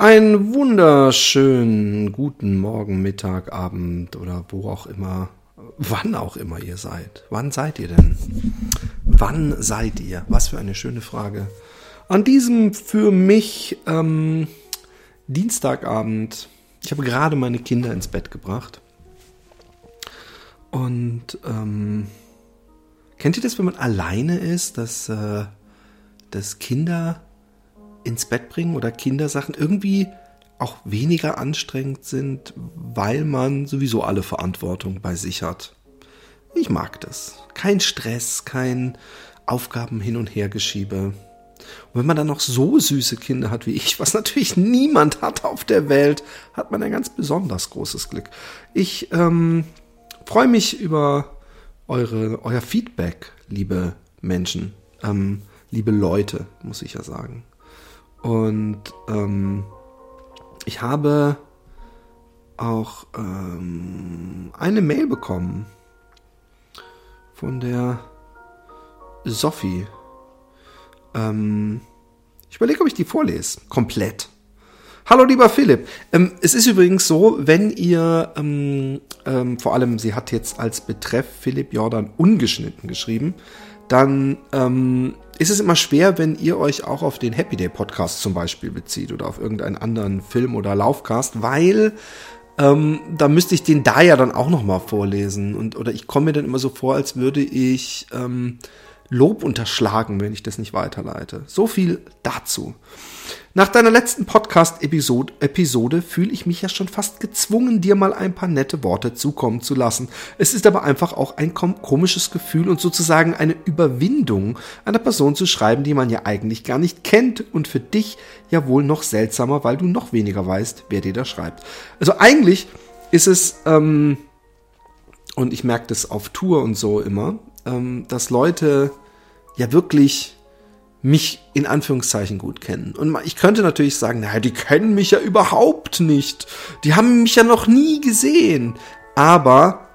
Einen wunderschönen guten Morgen, Mittag, Abend oder wo auch immer, wann auch immer ihr seid. Wann seid ihr denn? Wann seid ihr? Was für eine schöne Frage. An diesem für mich ähm, Dienstagabend, ich habe gerade meine Kinder ins Bett gebracht. Und ähm, kennt ihr das, wenn man alleine ist, dass, äh, dass Kinder ins Bett bringen oder Kindersachen irgendwie auch weniger anstrengend sind, weil man sowieso alle Verantwortung bei sich hat. Ich mag das. Kein Stress, kein Aufgaben hin und her geschiebe. Und wenn man dann noch so süße Kinder hat wie ich, was natürlich niemand hat auf der Welt, hat man ein ganz besonders großes Glück. Ich ähm, freue mich über eure, euer Feedback, liebe Menschen, ähm, liebe Leute, muss ich ja sagen. Und ähm, ich habe auch ähm, eine Mail bekommen von der Sophie. Ähm, ich überlege, ob ich die vorlese. Komplett. Hallo lieber Philipp. Ähm, es ist übrigens so, wenn ihr, ähm, ähm, vor allem, sie hat jetzt als Betreff Philipp Jordan ungeschnitten geschrieben, dann ähm, ist es immer schwer, wenn ihr euch auch auf den Happy Day Podcast zum Beispiel bezieht oder auf irgendeinen anderen Film oder Laufcast, weil ähm, da müsste ich den da ja dann auch noch mal vorlesen und oder ich komme mir dann immer so vor, als würde ich ähm, Lob unterschlagen, wenn ich das nicht weiterleite. So viel dazu. Nach deiner letzten Podcast-Episode Episode fühle ich mich ja schon fast gezwungen, dir mal ein paar nette Worte zukommen zu lassen. Es ist aber einfach auch ein komisches Gefühl und sozusagen eine Überwindung, einer Person zu schreiben, die man ja eigentlich gar nicht kennt und für dich ja wohl noch seltsamer, weil du noch weniger weißt, wer dir da schreibt. Also eigentlich ist es, ähm, und ich merke das auf Tour und so immer, ähm, dass Leute ja wirklich mich in Anführungszeichen gut kennen. Und ich könnte natürlich sagen, naja, die kennen mich ja überhaupt nicht. Die haben mich ja noch nie gesehen. Aber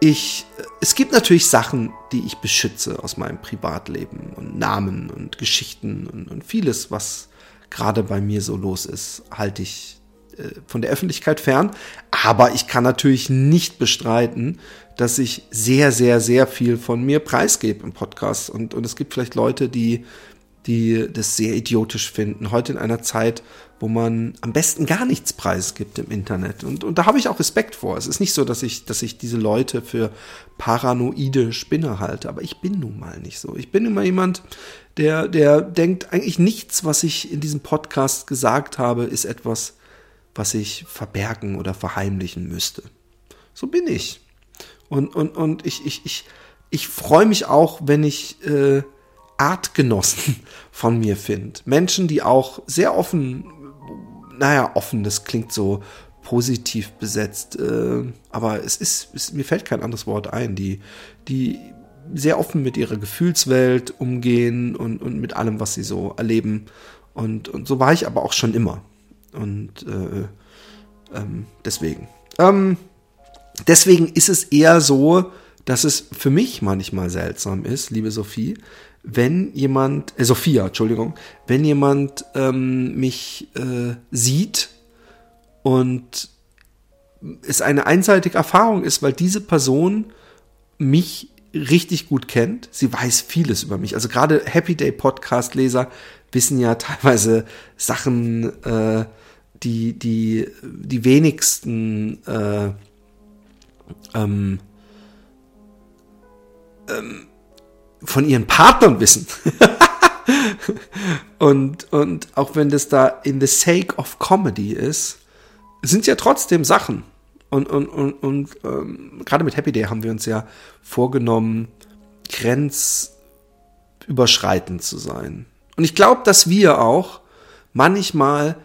ich, es gibt natürlich Sachen, die ich beschütze aus meinem Privatleben und Namen und Geschichten und, und vieles, was gerade bei mir so los ist, halte ich äh, von der Öffentlichkeit fern. Aber ich kann natürlich nicht bestreiten, dass ich sehr, sehr, sehr viel von mir preisgebe im Podcast. Und, und es gibt vielleicht Leute, die, die das sehr idiotisch finden. Heute in einer Zeit, wo man am besten gar nichts preisgibt im Internet. Und, und da habe ich auch Respekt vor. Es ist nicht so, dass ich, dass ich diese Leute für paranoide Spinner halte. Aber ich bin nun mal nicht so. Ich bin immer jemand, der, der denkt, eigentlich nichts, was ich in diesem Podcast gesagt habe, ist etwas, was ich verbergen oder verheimlichen müsste. So bin ich. Und, und, und ich, ich, ich, ich freue mich auch, wenn ich äh, Artgenossen von mir finde. Menschen, die auch sehr offen, naja, offen, das klingt so positiv besetzt, äh, aber es ist, es, mir fällt kein anderes Wort ein, die, die sehr offen mit ihrer Gefühlswelt umgehen und, und mit allem, was sie so erleben. Und, und so war ich aber auch schon immer. Und äh, ähm, deswegen. Ähm, deswegen ist es eher so, dass es für mich manchmal seltsam ist, liebe Sophie, wenn jemand, äh, Sophia, Entschuldigung, wenn jemand ähm, mich äh, sieht und es eine einseitige Erfahrung ist, weil diese Person mich richtig gut kennt. Sie weiß vieles über mich. Also gerade Happy Day Podcast Leser wissen ja teilweise Sachen, äh, die die die wenigsten äh, ähm, ähm, von ihren Partnern wissen. und, und auch wenn das da in the sake of comedy ist, sind ja trotzdem Sachen. Und, und, und, und ähm, gerade mit Happy Day haben wir uns ja vorgenommen, grenzüberschreitend zu sein. Und ich glaube, dass wir auch manchmal,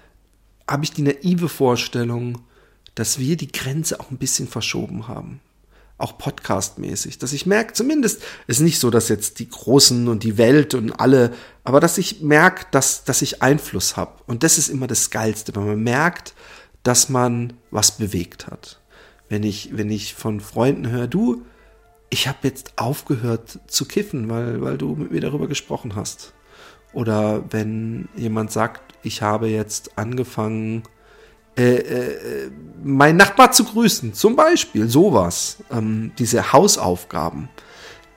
habe ich die naive Vorstellung, dass wir die Grenze auch ein bisschen verschoben haben. Auch podcastmäßig. Dass ich merke, zumindest, ist nicht so, dass jetzt die Großen und die Welt und alle, aber dass ich merke, dass, dass ich Einfluss habe. Und das ist immer das Geilste, wenn man merkt, dass man was bewegt hat. Wenn ich, wenn ich von Freunden höre, du, ich habe jetzt aufgehört zu kiffen, weil, weil du mit mir darüber gesprochen hast. Oder wenn jemand sagt, ich habe jetzt angefangen, äh, äh, meinen Nachbar zu grüßen. Zum Beispiel sowas. Ähm, diese Hausaufgaben.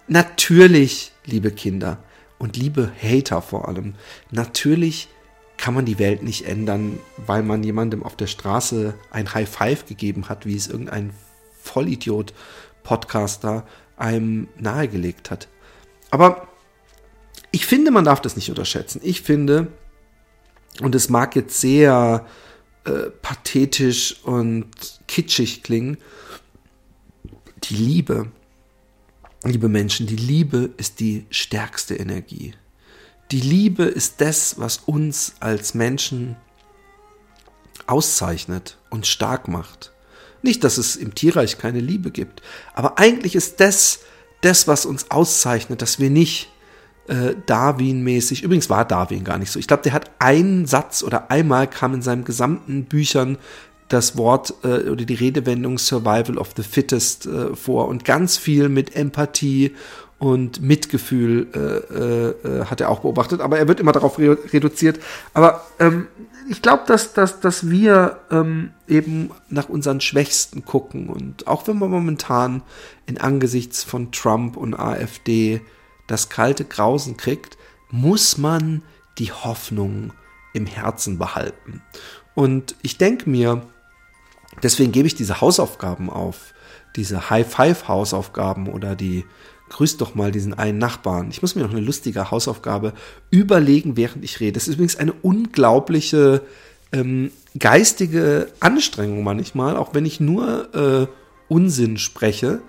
Natürlich, liebe Kinder und liebe Hater vor allem, natürlich kann man die Welt nicht ändern, weil man jemandem auf der Straße ein High Five gegeben hat, wie es irgendein Vollidiot-Podcaster einem nahegelegt hat. Aber ich finde, man darf das nicht unterschätzen. Ich finde, und es mag jetzt sehr äh, pathetisch und kitschig klingen, die Liebe, liebe Menschen, die Liebe ist die stärkste Energie. Die Liebe ist das, was uns als Menschen auszeichnet und stark macht. Nicht, dass es im Tierreich keine Liebe gibt, aber eigentlich ist das das, was uns auszeichnet, dass wir nicht äh, Darwin-mäßig, übrigens war Darwin gar nicht so. Ich glaube, der hat einen Satz oder einmal kam in seinen gesamten Büchern das Wort äh, oder die Redewendung Survival of the Fittest äh, vor und ganz viel mit Empathie und Mitgefühl äh, äh, äh hat er auch beobachtet, aber er wird immer darauf re reduziert. Aber ähm, ich glaube, dass, dass, dass wir ähm, eben nach unseren Schwächsten gucken und auch wenn man momentan in Angesichts von Trump und AfD das kalte Grausen kriegt, muss man die Hoffnung im Herzen behalten. Und ich denke mir, deswegen gebe ich diese Hausaufgaben auf, diese High-Five-Hausaufgaben oder die Grüß doch mal diesen einen Nachbarn. Ich muss mir noch eine lustige Hausaufgabe überlegen, während ich rede. Das ist übrigens eine unglaubliche ähm, geistige Anstrengung manchmal, auch wenn ich nur äh, Unsinn spreche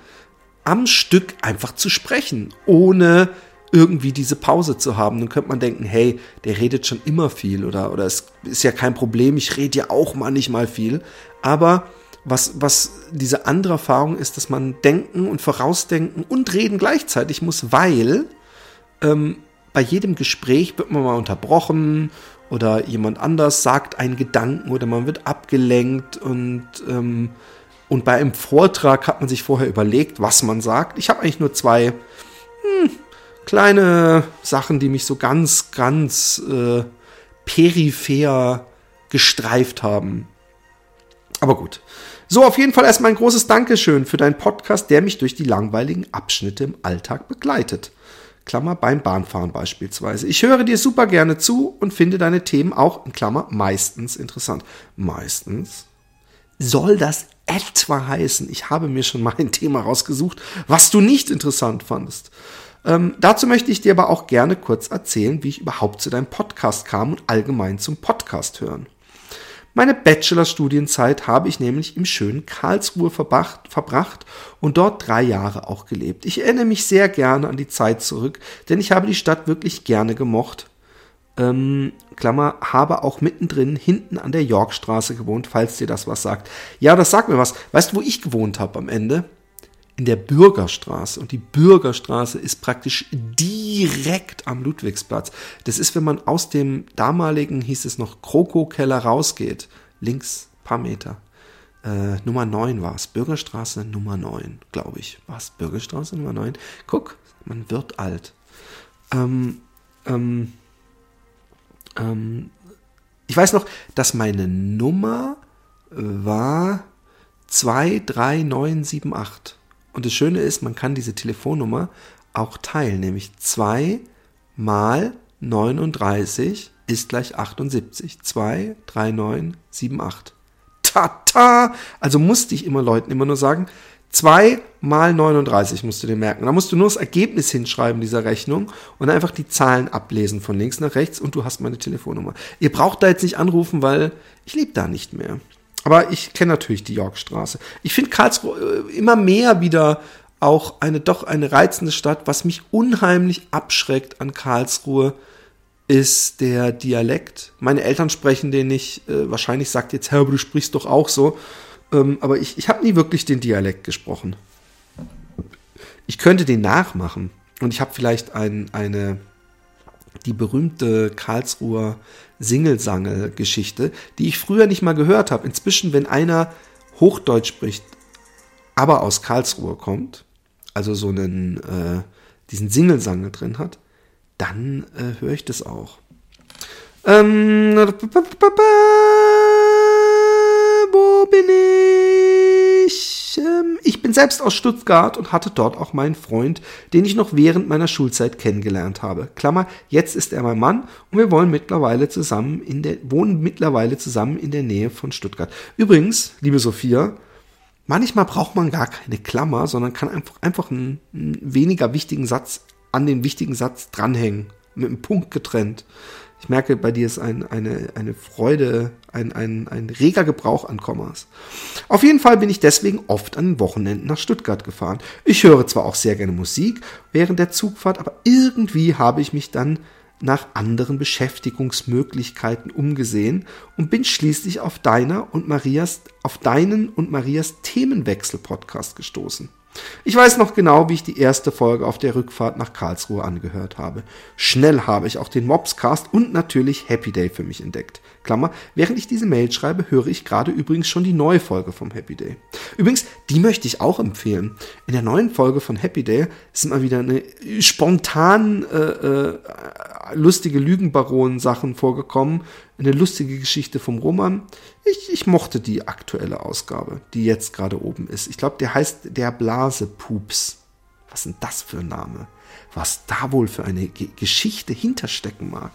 am Stück einfach zu sprechen, ohne irgendwie diese Pause zu haben. Dann könnte man denken, hey, der redet schon immer viel oder, oder es ist ja kein Problem, ich rede ja auch manchmal viel. Aber was, was diese andere Erfahrung ist, dass man denken und vorausdenken und reden gleichzeitig muss, weil ähm, bei jedem Gespräch wird man mal unterbrochen oder jemand anders sagt einen Gedanken oder man wird abgelenkt und ähm, und bei einem Vortrag hat man sich vorher überlegt, was man sagt. Ich habe eigentlich nur zwei hm, kleine Sachen, die mich so ganz, ganz äh, peripher gestreift haben. Aber gut. So, auf jeden Fall erstmal ein großes Dankeschön für deinen Podcast, der mich durch die langweiligen Abschnitte im Alltag begleitet. Klammer beim Bahnfahren beispielsweise. Ich höre dir super gerne zu und finde deine Themen auch in Klammer meistens interessant. Meistens? Soll das etwa heißen, ich habe mir schon mal ein Thema rausgesucht, was du nicht interessant fandest. Ähm, dazu möchte ich dir aber auch gerne kurz erzählen, wie ich überhaupt zu deinem Podcast kam und allgemein zum Podcast hören. Meine Bachelorstudienzeit habe ich nämlich im schönen Karlsruhe verbracht, verbracht und dort drei Jahre auch gelebt. Ich erinnere mich sehr gerne an die Zeit zurück, denn ich habe die Stadt wirklich gerne gemocht ähm, Klammer, habe auch mittendrin hinten an der Yorkstraße gewohnt, falls dir das was sagt. Ja, das sagt mir was. Weißt du, wo ich gewohnt habe am Ende? In der Bürgerstraße. Und die Bürgerstraße ist praktisch direkt am Ludwigsplatz. Das ist, wenn man aus dem damaligen, hieß es noch, Kroko-Keller rausgeht. Links, paar Meter. Äh, Nummer 9 war es. Bürgerstraße Nummer 9, glaube ich. War es Bürgerstraße Nummer 9? Guck, man wird alt. Ähm, ähm, ähm, ich weiß noch, dass meine Nummer war 23978. Und das Schöne ist, man kann diese Telefonnummer auch teilen, nämlich 2 mal 39 ist gleich 78. 2, 3, 9, 7, 8. Tata! Also musste ich immer Leuten immer nur sagen, 2 mal 39 musst du dir merken. Da musst du nur das Ergebnis hinschreiben dieser Rechnung und einfach die Zahlen ablesen von links nach rechts und du hast meine Telefonnummer. Ihr braucht da jetzt nicht anrufen, weil ich lebe da nicht mehr. Aber ich kenne natürlich die Yorkstraße. Ich finde Karlsruhe äh, immer mehr wieder auch eine doch eine reizende Stadt. Was mich unheimlich abschreckt an Karlsruhe ist der Dialekt. Meine Eltern sprechen den nicht. Äh, wahrscheinlich sagt jetzt, Herr, du sprichst doch auch so. Ähm, aber ich, ich habe nie wirklich den Dialekt gesprochen. Ich könnte den nachmachen. Und ich habe vielleicht ein, eine, die berühmte Karlsruher Singlesangel-Geschichte, die ich früher nicht mal gehört habe. Inzwischen, wenn einer Hochdeutsch spricht, aber aus Karlsruhe kommt, also so einen, äh, diesen Singlesangel drin hat, dann äh, höre ich das auch. Ähm, bin ich? Ähm, ich bin selbst aus Stuttgart und hatte dort auch meinen Freund, den ich noch während meiner Schulzeit kennengelernt habe. Klammer, jetzt ist er mein Mann und wir wollen mittlerweile zusammen in der, wohnen mittlerweile zusammen in der Nähe von Stuttgart. Übrigens, liebe Sophia, manchmal braucht man gar keine Klammer, sondern kann einfach, einfach einen, einen weniger wichtigen Satz an den wichtigen Satz dranhängen. Mit einem Punkt getrennt. Ich merke, bei dir ist ein, eine, eine Freude, ein, ein, ein reger Gebrauch an Kommas. Auf jeden Fall bin ich deswegen oft an den Wochenenden nach Stuttgart gefahren. Ich höre zwar auch sehr gerne Musik während der Zugfahrt, aber irgendwie habe ich mich dann nach anderen Beschäftigungsmöglichkeiten umgesehen und bin schließlich auf deiner und Marias, auf deinen und Marias Themenwechsel-Podcast gestoßen. Ich weiß noch genau, wie ich die erste Folge auf der Rückfahrt nach Karlsruhe angehört habe. Schnell habe ich auch den Mobscast und natürlich Happy Day für mich entdeckt. Klammer, während ich diese Mail schreibe, höre ich gerade übrigens schon die neue Folge vom Happy Day. Übrigens, die möchte ich auch empfehlen. In der neuen Folge von Happy Day sind mal wieder eine spontan äh, äh, lustige Lügenbaronen-Sachen vorgekommen. Eine lustige Geschichte vom Roman. Ich, ich mochte die aktuelle Ausgabe, die jetzt gerade oben ist. Ich glaube, der heißt Der Blasepups. Was ist denn das für ein Name? Was da wohl für eine G Geschichte hinterstecken mag.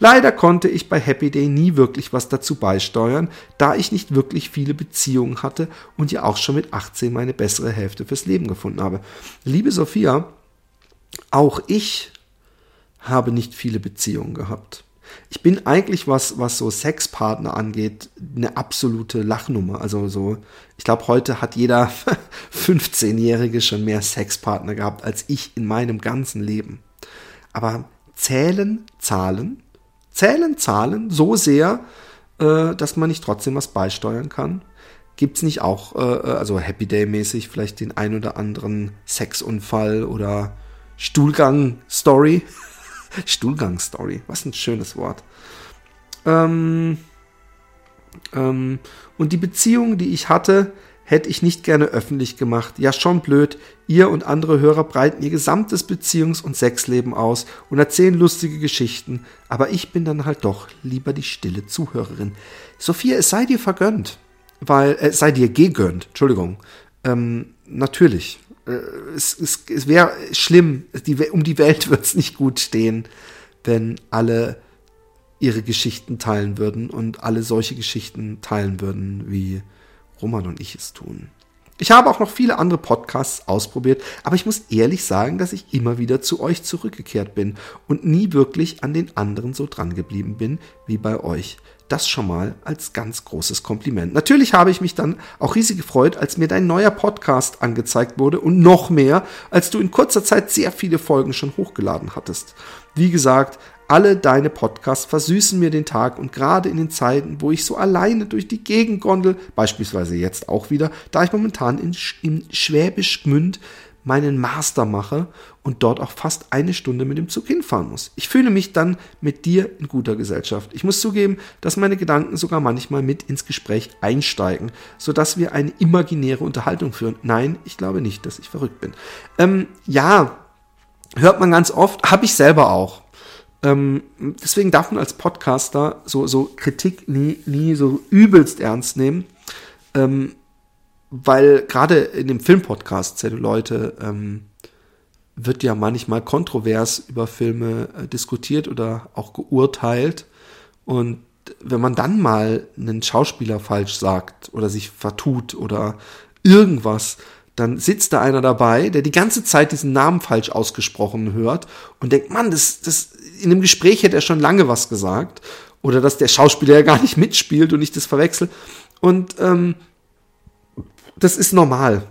Leider konnte ich bei Happy Day nie wirklich was dazu beisteuern, da ich nicht wirklich viele Beziehungen hatte und ja auch schon mit 18 meine bessere Hälfte fürs Leben gefunden habe. Liebe Sophia, auch ich habe nicht viele Beziehungen gehabt. Ich bin eigentlich, was, was so Sexpartner angeht, eine absolute Lachnummer. Also so, ich glaube, heute hat jeder 15-Jährige schon mehr Sexpartner gehabt als ich in meinem ganzen Leben. Aber zählen Zahlen zählen Zahlen so sehr, äh, dass man nicht trotzdem was beisteuern kann? Gibt es nicht auch, äh, äh, also Happy Day-mäßig, vielleicht den ein oder anderen Sexunfall oder Stuhlgang-Story? Stuhlgang-Story, was ein schönes Wort. Ähm, ähm, und die Beziehung, die ich hatte, hätte ich nicht gerne öffentlich gemacht. Ja, schon blöd. Ihr und andere Hörer breiten ihr gesamtes Beziehungs- und Sexleben aus und erzählen lustige Geschichten. Aber ich bin dann halt doch lieber die stille Zuhörerin. Sophia, es sei dir vergönnt. Weil, äh, es sei dir gegönnt. Entschuldigung. Ähm, natürlich. Äh, es es, es wäre schlimm. Die, um die Welt wird es nicht gut stehen, wenn alle ihre Geschichten teilen würden und alle solche Geschichten teilen würden wie Roman und ich es tun. Ich habe auch noch viele andere Podcasts ausprobiert, aber ich muss ehrlich sagen, dass ich immer wieder zu euch zurückgekehrt bin und nie wirklich an den anderen so dran geblieben bin wie bei euch. Das schon mal als ganz großes Kompliment. Natürlich habe ich mich dann auch riesig gefreut, als mir dein neuer Podcast angezeigt wurde und noch mehr, als du in kurzer Zeit sehr viele Folgen schon hochgeladen hattest. Wie gesagt, alle deine Podcasts versüßen mir den Tag und gerade in den Zeiten, wo ich so alleine durch die Gegend gondel, beispielsweise jetzt auch wieder, da ich momentan in, in Schwäbisch Gmünd meinen Master mache und dort auch fast eine Stunde mit dem Zug hinfahren muss. Ich fühle mich dann mit dir in guter Gesellschaft. Ich muss zugeben, dass meine Gedanken sogar manchmal mit ins Gespräch einsteigen, sodass wir eine imaginäre Unterhaltung führen. Nein, ich glaube nicht, dass ich verrückt bin. Ähm, ja, hört man ganz oft, habe ich selber auch. Ähm, deswegen darf man als Podcaster so, so Kritik nie, nie so übelst ernst nehmen. Ähm, weil gerade in dem Filmpodcast Leute ähm, wird ja manchmal kontrovers über Filme äh, diskutiert oder auch geurteilt. Und wenn man dann mal einen Schauspieler falsch sagt oder sich vertut oder irgendwas, dann sitzt da einer dabei, der die ganze Zeit diesen Namen falsch ausgesprochen hört und denkt, Mann, das, das, in dem Gespräch hätte er schon lange was gesagt. Oder dass der Schauspieler ja gar nicht mitspielt und ich das verwechsel. Und ähm, das ist normal.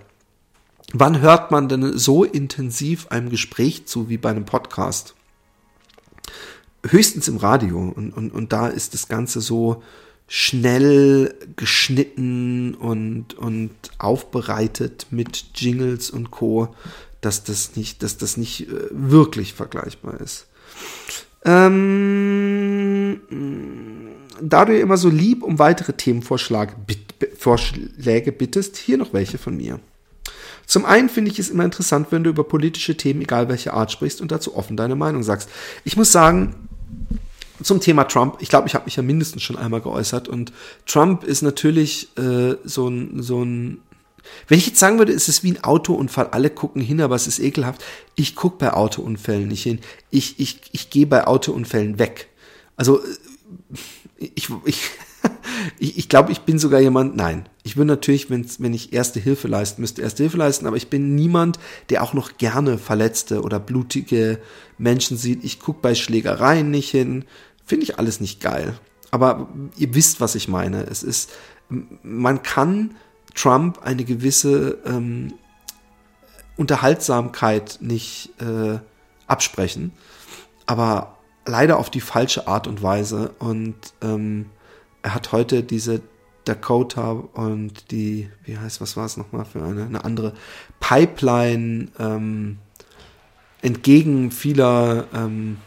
Wann hört man denn so intensiv einem Gespräch zu wie bei einem Podcast? Höchstens im Radio. Und, und, und da ist das Ganze so schnell geschnitten und, und aufbereitet mit Jingles und Co., dass das nicht, dass das nicht äh, wirklich vergleichbar ist. Ähm, da du immer so lieb um weitere Themenvorschläge Vorschläge bittest, hier noch welche von mir. Zum einen finde ich es immer interessant, wenn du über politische Themen, egal welche Art, sprichst und dazu offen deine Meinung sagst. Ich muss sagen, zum Thema Trump. Ich glaube, ich habe mich ja mindestens schon einmal geäußert. Und Trump ist natürlich äh, so ein, so ein. Wenn ich jetzt sagen würde, es ist wie ein Autounfall, alle gucken hin, aber es ist ekelhaft. Ich gucke bei Autounfällen nicht hin. Ich, ich, ich gehe bei Autounfällen weg. Also äh, ich, ich, ich, ich glaube, ich bin sogar jemand, nein, ich würde natürlich, wenn's, wenn ich Erste Hilfe leisten müsste, Erste Hilfe leisten, aber ich bin niemand, der auch noch gerne verletzte oder blutige Menschen sieht. Ich gucke bei Schlägereien nicht hin, finde ich alles nicht geil. Aber ihr wisst, was ich meine. Es ist, man kann Trump eine gewisse ähm, Unterhaltsamkeit nicht äh, absprechen, aber leider auf die falsche Art und Weise. Und ähm, er hat heute diese Dakota und die, wie heißt, was war es nochmal für eine, eine andere Pipeline ähm, entgegen vieler ähm,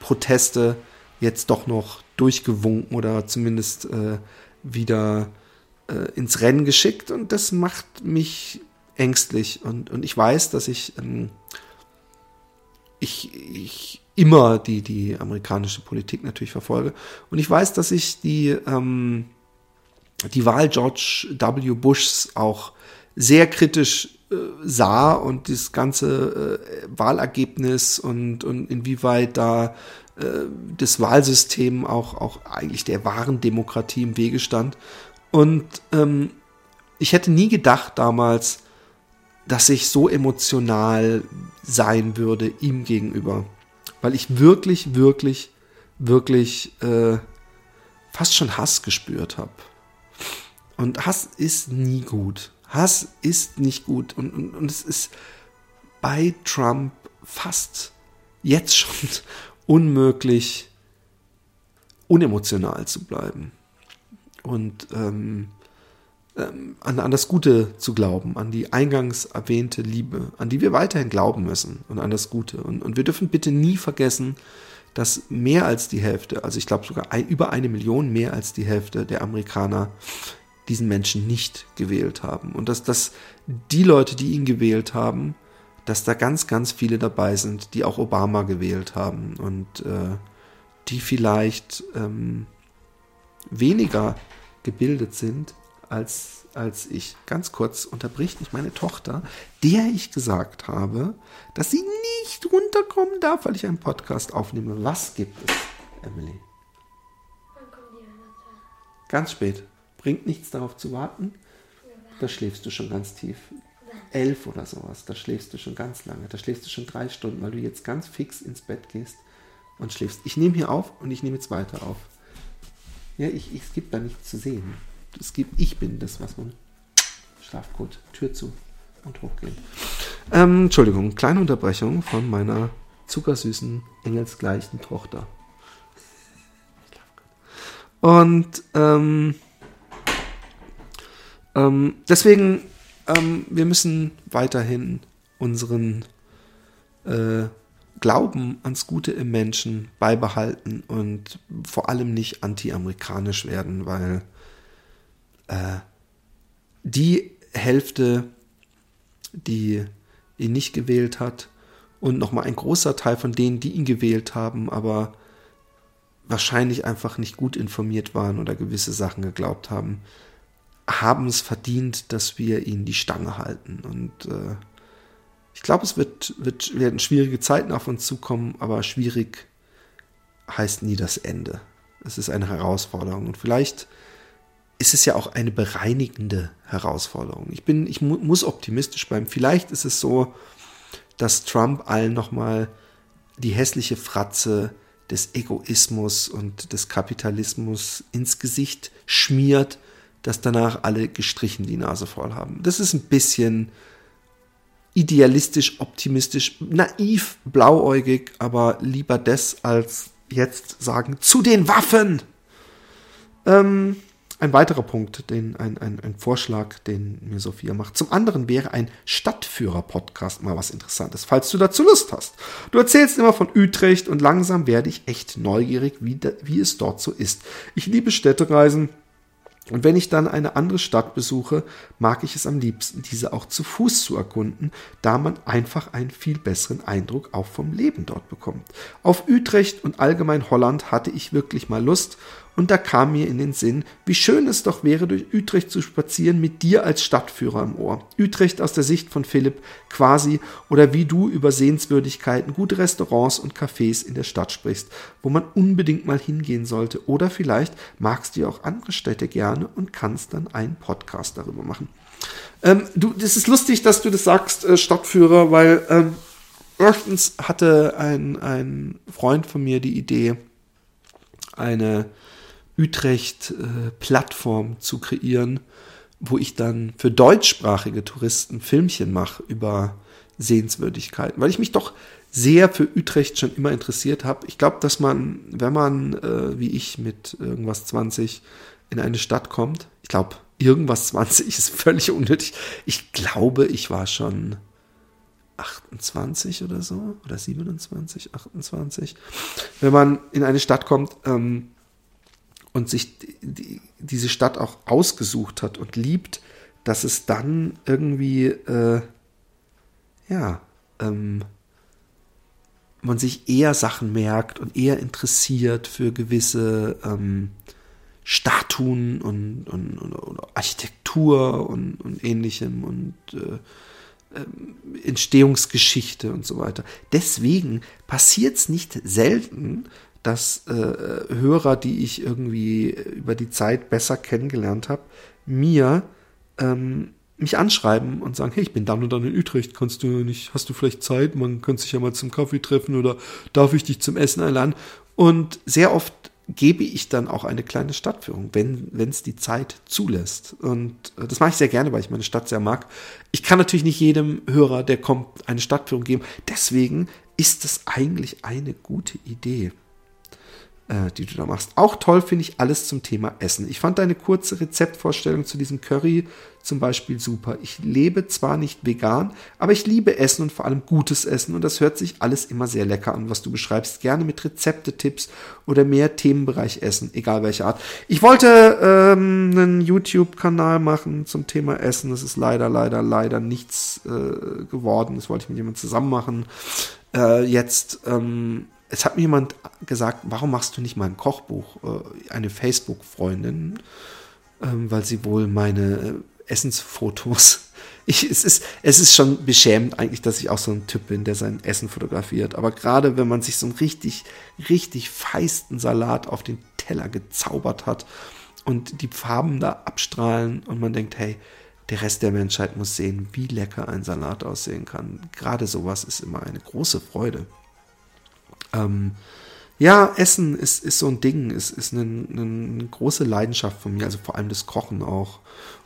Proteste jetzt doch noch durchgewunken oder zumindest äh, wieder äh, ins Rennen geschickt und das macht mich ängstlich und, und ich weiß, dass ich, ähm, ich, ich immer die, die amerikanische Politik natürlich verfolge und ich weiß, dass ich die, ähm, die Wahl George W. Bushs auch sehr kritisch äh, sah und das ganze äh, Wahlergebnis und, und inwieweit da äh, das Wahlsystem auch, auch eigentlich der wahren Demokratie im Wege stand. Und ähm, ich hätte nie gedacht damals, dass ich so emotional sein würde ihm gegenüber. Weil ich wirklich, wirklich, wirklich äh, fast schon Hass gespürt habe. Und Hass ist nie gut. Hass ist nicht gut. Und, und, und es ist bei Trump fast jetzt schon unmöglich, unemotional zu bleiben. Und ähm, ähm, an, an das Gute zu glauben, an die eingangs erwähnte Liebe, an die wir weiterhin glauben müssen und an das Gute. Und, und wir dürfen bitte nie vergessen, dass mehr als die Hälfte, also ich glaube sogar ein, über eine Million mehr als die Hälfte der Amerikaner diesen Menschen nicht gewählt haben. Und dass, dass die Leute, die ihn gewählt haben, dass da ganz, ganz viele dabei sind, die auch Obama gewählt haben und äh, die vielleicht ähm, weniger gebildet sind als, als ich. Ganz kurz unterbricht mich meine Tochter, der ich gesagt habe, dass sie nicht runterkommen darf, weil ich einen Podcast aufnehme. Was gibt es, Emily? Ganz spät. Bringt nichts darauf zu warten. Da schläfst du schon ganz tief. Elf oder sowas, da schläfst du schon ganz lange. Da schläfst du schon drei Stunden, weil du jetzt ganz fix ins Bett gehst und schläfst. Ich nehme hier auf und ich nehme jetzt weiter auf. Ja, ich, ich, es gibt da nichts zu sehen. Es gibt, ich bin das, was man. Schlaf gut, Tür zu und hochgehen. Ähm, Entschuldigung, kleine Unterbrechung von meiner zuckersüßen, engelsgleichen Tochter. Und ähm, ähm, deswegen, ähm, wir müssen weiterhin unseren äh, Glauben ans Gute im Menschen beibehalten und vor allem nicht anti-amerikanisch werden, weil äh, die Hälfte, die ihn nicht gewählt hat, und nochmal ein großer Teil von denen, die ihn gewählt haben, aber wahrscheinlich einfach nicht gut informiert waren oder gewisse Sachen geglaubt haben, haben es verdient, dass wir ihnen die Stange halten. Und äh, ich glaube, es wird, wird, werden schwierige Zeiten auf uns zukommen, aber schwierig heißt nie das Ende. Es ist eine Herausforderung. Und vielleicht ist es ja auch eine bereinigende Herausforderung. Ich bin, ich mu muss optimistisch bleiben. Vielleicht ist es so, dass Trump allen nochmal die hässliche Fratze des Egoismus und des Kapitalismus ins Gesicht schmiert dass danach alle gestrichen die Nase voll haben. Das ist ein bisschen idealistisch, optimistisch, naiv, blauäugig, aber lieber das als jetzt sagen, zu den Waffen! Ähm, ein weiterer Punkt, den, ein, ein, ein Vorschlag, den mir Sophia macht. Zum anderen wäre ein Stadtführer-Podcast mal was Interessantes, falls du dazu Lust hast. Du erzählst immer von Utrecht und langsam werde ich echt neugierig, wie, wie es dort so ist. Ich liebe Städtereisen Und wenn ich dann eine andere Stadt besuche, mag ich es am liebsten, diese auch zu Fuß zu erkunden, da man einfach einen viel besseren Eindruck auch vom Leben dort bekommt. Auf Utrecht und allgemein Holland hatte ich wirklich mal Lust und da kam mir in den Sinn, wie schön es doch wäre, durch Utrecht zu spazieren mit dir als Stadtführer im Ohr. Utrecht aus der Sicht von Philipp quasi oder wie du über Sehenswürdigkeiten, gute Restaurants und Cafés in der Stadt sprichst, wo man unbedingt mal hingehen sollte. Oder vielleicht magst du ja auch andere Städte gerne und kannst dann einen Podcast darüber machen. Ähm, du, das ist lustig, dass du das sagst, äh, Stadtführer, weil ähm, erstens hatte ein, ein Freund von mir die Idee, eine Utrecht-Plattform äh, zu kreieren, wo ich dann für deutschsprachige Touristen Filmchen mache über Sehenswürdigkeiten, weil ich mich doch sehr für Utrecht schon immer interessiert habe. Ich glaube, dass man, wenn man äh, wie ich mit irgendwas 20 in eine Stadt kommt, ich glaube, irgendwas 20 ist völlig unnötig. Ich glaube, ich war schon 28 oder so, oder 27, 28. Wenn man in eine Stadt kommt, ähm, und sich die, diese Stadt auch ausgesucht hat und liebt, dass es dann irgendwie, äh, ja, ähm, man sich eher Sachen merkt und eher interessiert für gewisse ähm, Statuen und, und, und, und Architektur und, und ähnlichem und äh, äh, Entstehungsgeschichte und so weiter. Deswegen passiert es nicht selten, dass äh, Hörer, die ich irgendwie über die Zeit besser kennengelernt habe, mir ähm, mich anschreiben und sagen, hey, ich bin dann und dann in Utrecht, kannst du nicht, hast du vielleicht Zeit, man könnte sich ja mal zum Kaffee treffen oder darf ich dich zum Essen einladen? Und sehr oft gebe ich dann auch eine kleine Stadtführung, wenn es die Zeit zulässt. Und äh, das mache ich sehr gerne, weil ich meine Stadt sehr mag. Ich kann natürlich nicht jedem Hörer, der kommt, eine Stadtführung geben. Deswegen ist es eigentlich eine gute Idee äh, die du da machst. Auch toll finde ich alles zum Thema Essen. Ich fand deine kurze Rezeptvorstellung zu diesem Curry zum Beispiel super. Ich lebe zwar nicht vegan, aber ich liebe Essen und vor allem gutes Essen und das hört sich alles immer sehr lecker an, was du beschreibst. Gerne mit Rezepte-Tipps oder mehr Themenbereich Essen, egal welche Art. Ich wollte ähm, einen YouTube-Kanal machen zum Thema Essen. Das ist leider, leider, leider nichts äh, geworden. Das wollte ich mit jemandem zusammen machen. Äh, jetzt ähm, es hat mir jemand gesagt, warum machst du nicht mal ein Kochbuch? Äh, eine Facebook-Freundin, ähm, weil sie wohl meine äh, Essensfotos. Ich, es, ist, es ist schon beschämend eigentlich, dass ich auch so ein Typ bin, der sein Essen fotografiert. Aber gerade wenn man sich so einen richtig, richtig feisten Salat auf den Teller gezaubert hat und die Farben da abstrahlen und man denkt, hey, der Rest der Menschheit muss sehen, wie lecker ein Salat aussehen kann. Gerade sowas ist immer eine große Freude. Ähm, ja, Essen ist, ist so ein Ding, ist, ist eine, eine große Leidenschaft von mir, also vor allem das Kochen auch.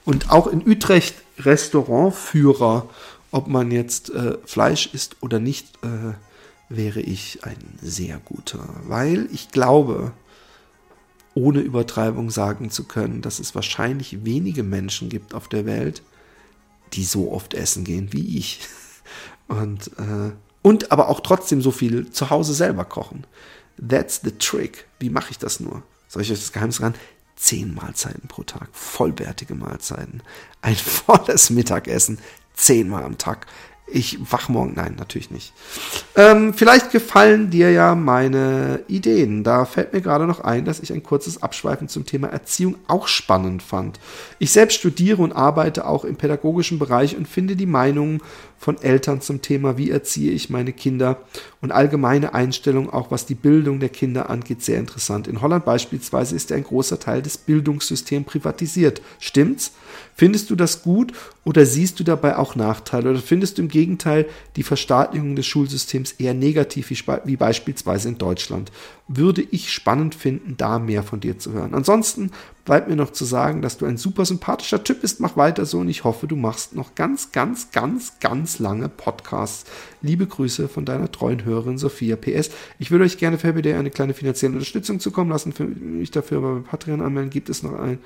Und auch in Utrecht Restaurantführer, ob man jetzt äh, Fleisch isst oder nicht, äh, wäre ich ein sehr guter. Weil ich glaube, ohne Übertreibung sagen zu können, dass es wahrscheinlich wenige Menschen gibt auf der Welt, die so oft essen gehen wie ich. Und äh, und aber auch trotzdem so viel zu Hause selber kochen. That's the trick. Wie mache ich das nur? Soll ich euch das Geheimnis ran? Zehn Mahlzeiten pro Tag, vollwertige Mahlzeiten, ein volles Mittagessen, zehnmal am Tag ich wach morgen. Nein, natürlich nicht. Ähm, vielleicht gefallen dir ja meine Ideen. Da fällt mir gerade noch ein, dass ich ein kurzes Abschweifen zum Thema Erziehung auch spannend fand. Ich selbst studiere und arbeite auch im pädagogischen Bereich und finde die Meinungen von Eltern zum Thema, wie erziehe ich meine Kinder und allgemeine Einstellung, auch was die Bildung der Kinder angeht, sehr interessant. In Holland beispielsweise ist ein großer Teil des Bildungssystems privatisiert. Stimmt's? Findest du das gut oder siehst du dabei auch Nachteile? Oder findest du im Gegenteil die Verstaatlichung des Schulsystems eher negativ, wie, beispielsweise in Deutschland? Würde ich spannend finden, da mehr von dir zu hören. Ansonsten bleibt mir noch zu sagen, dass du ein super sympathischer Typ bist. Mach weiter so und ich hoffe, du machst noch ganz, ganz, ganz, ganz lange Podcasts. Liebe Grüße von deiner treuen Hörerin Sophia PS. Ich würde euch gerne für BD eine kleine finanzielle Unterstützung zukommen lassen. Für mich dafür bei Patreon anmelden gibt es noch ein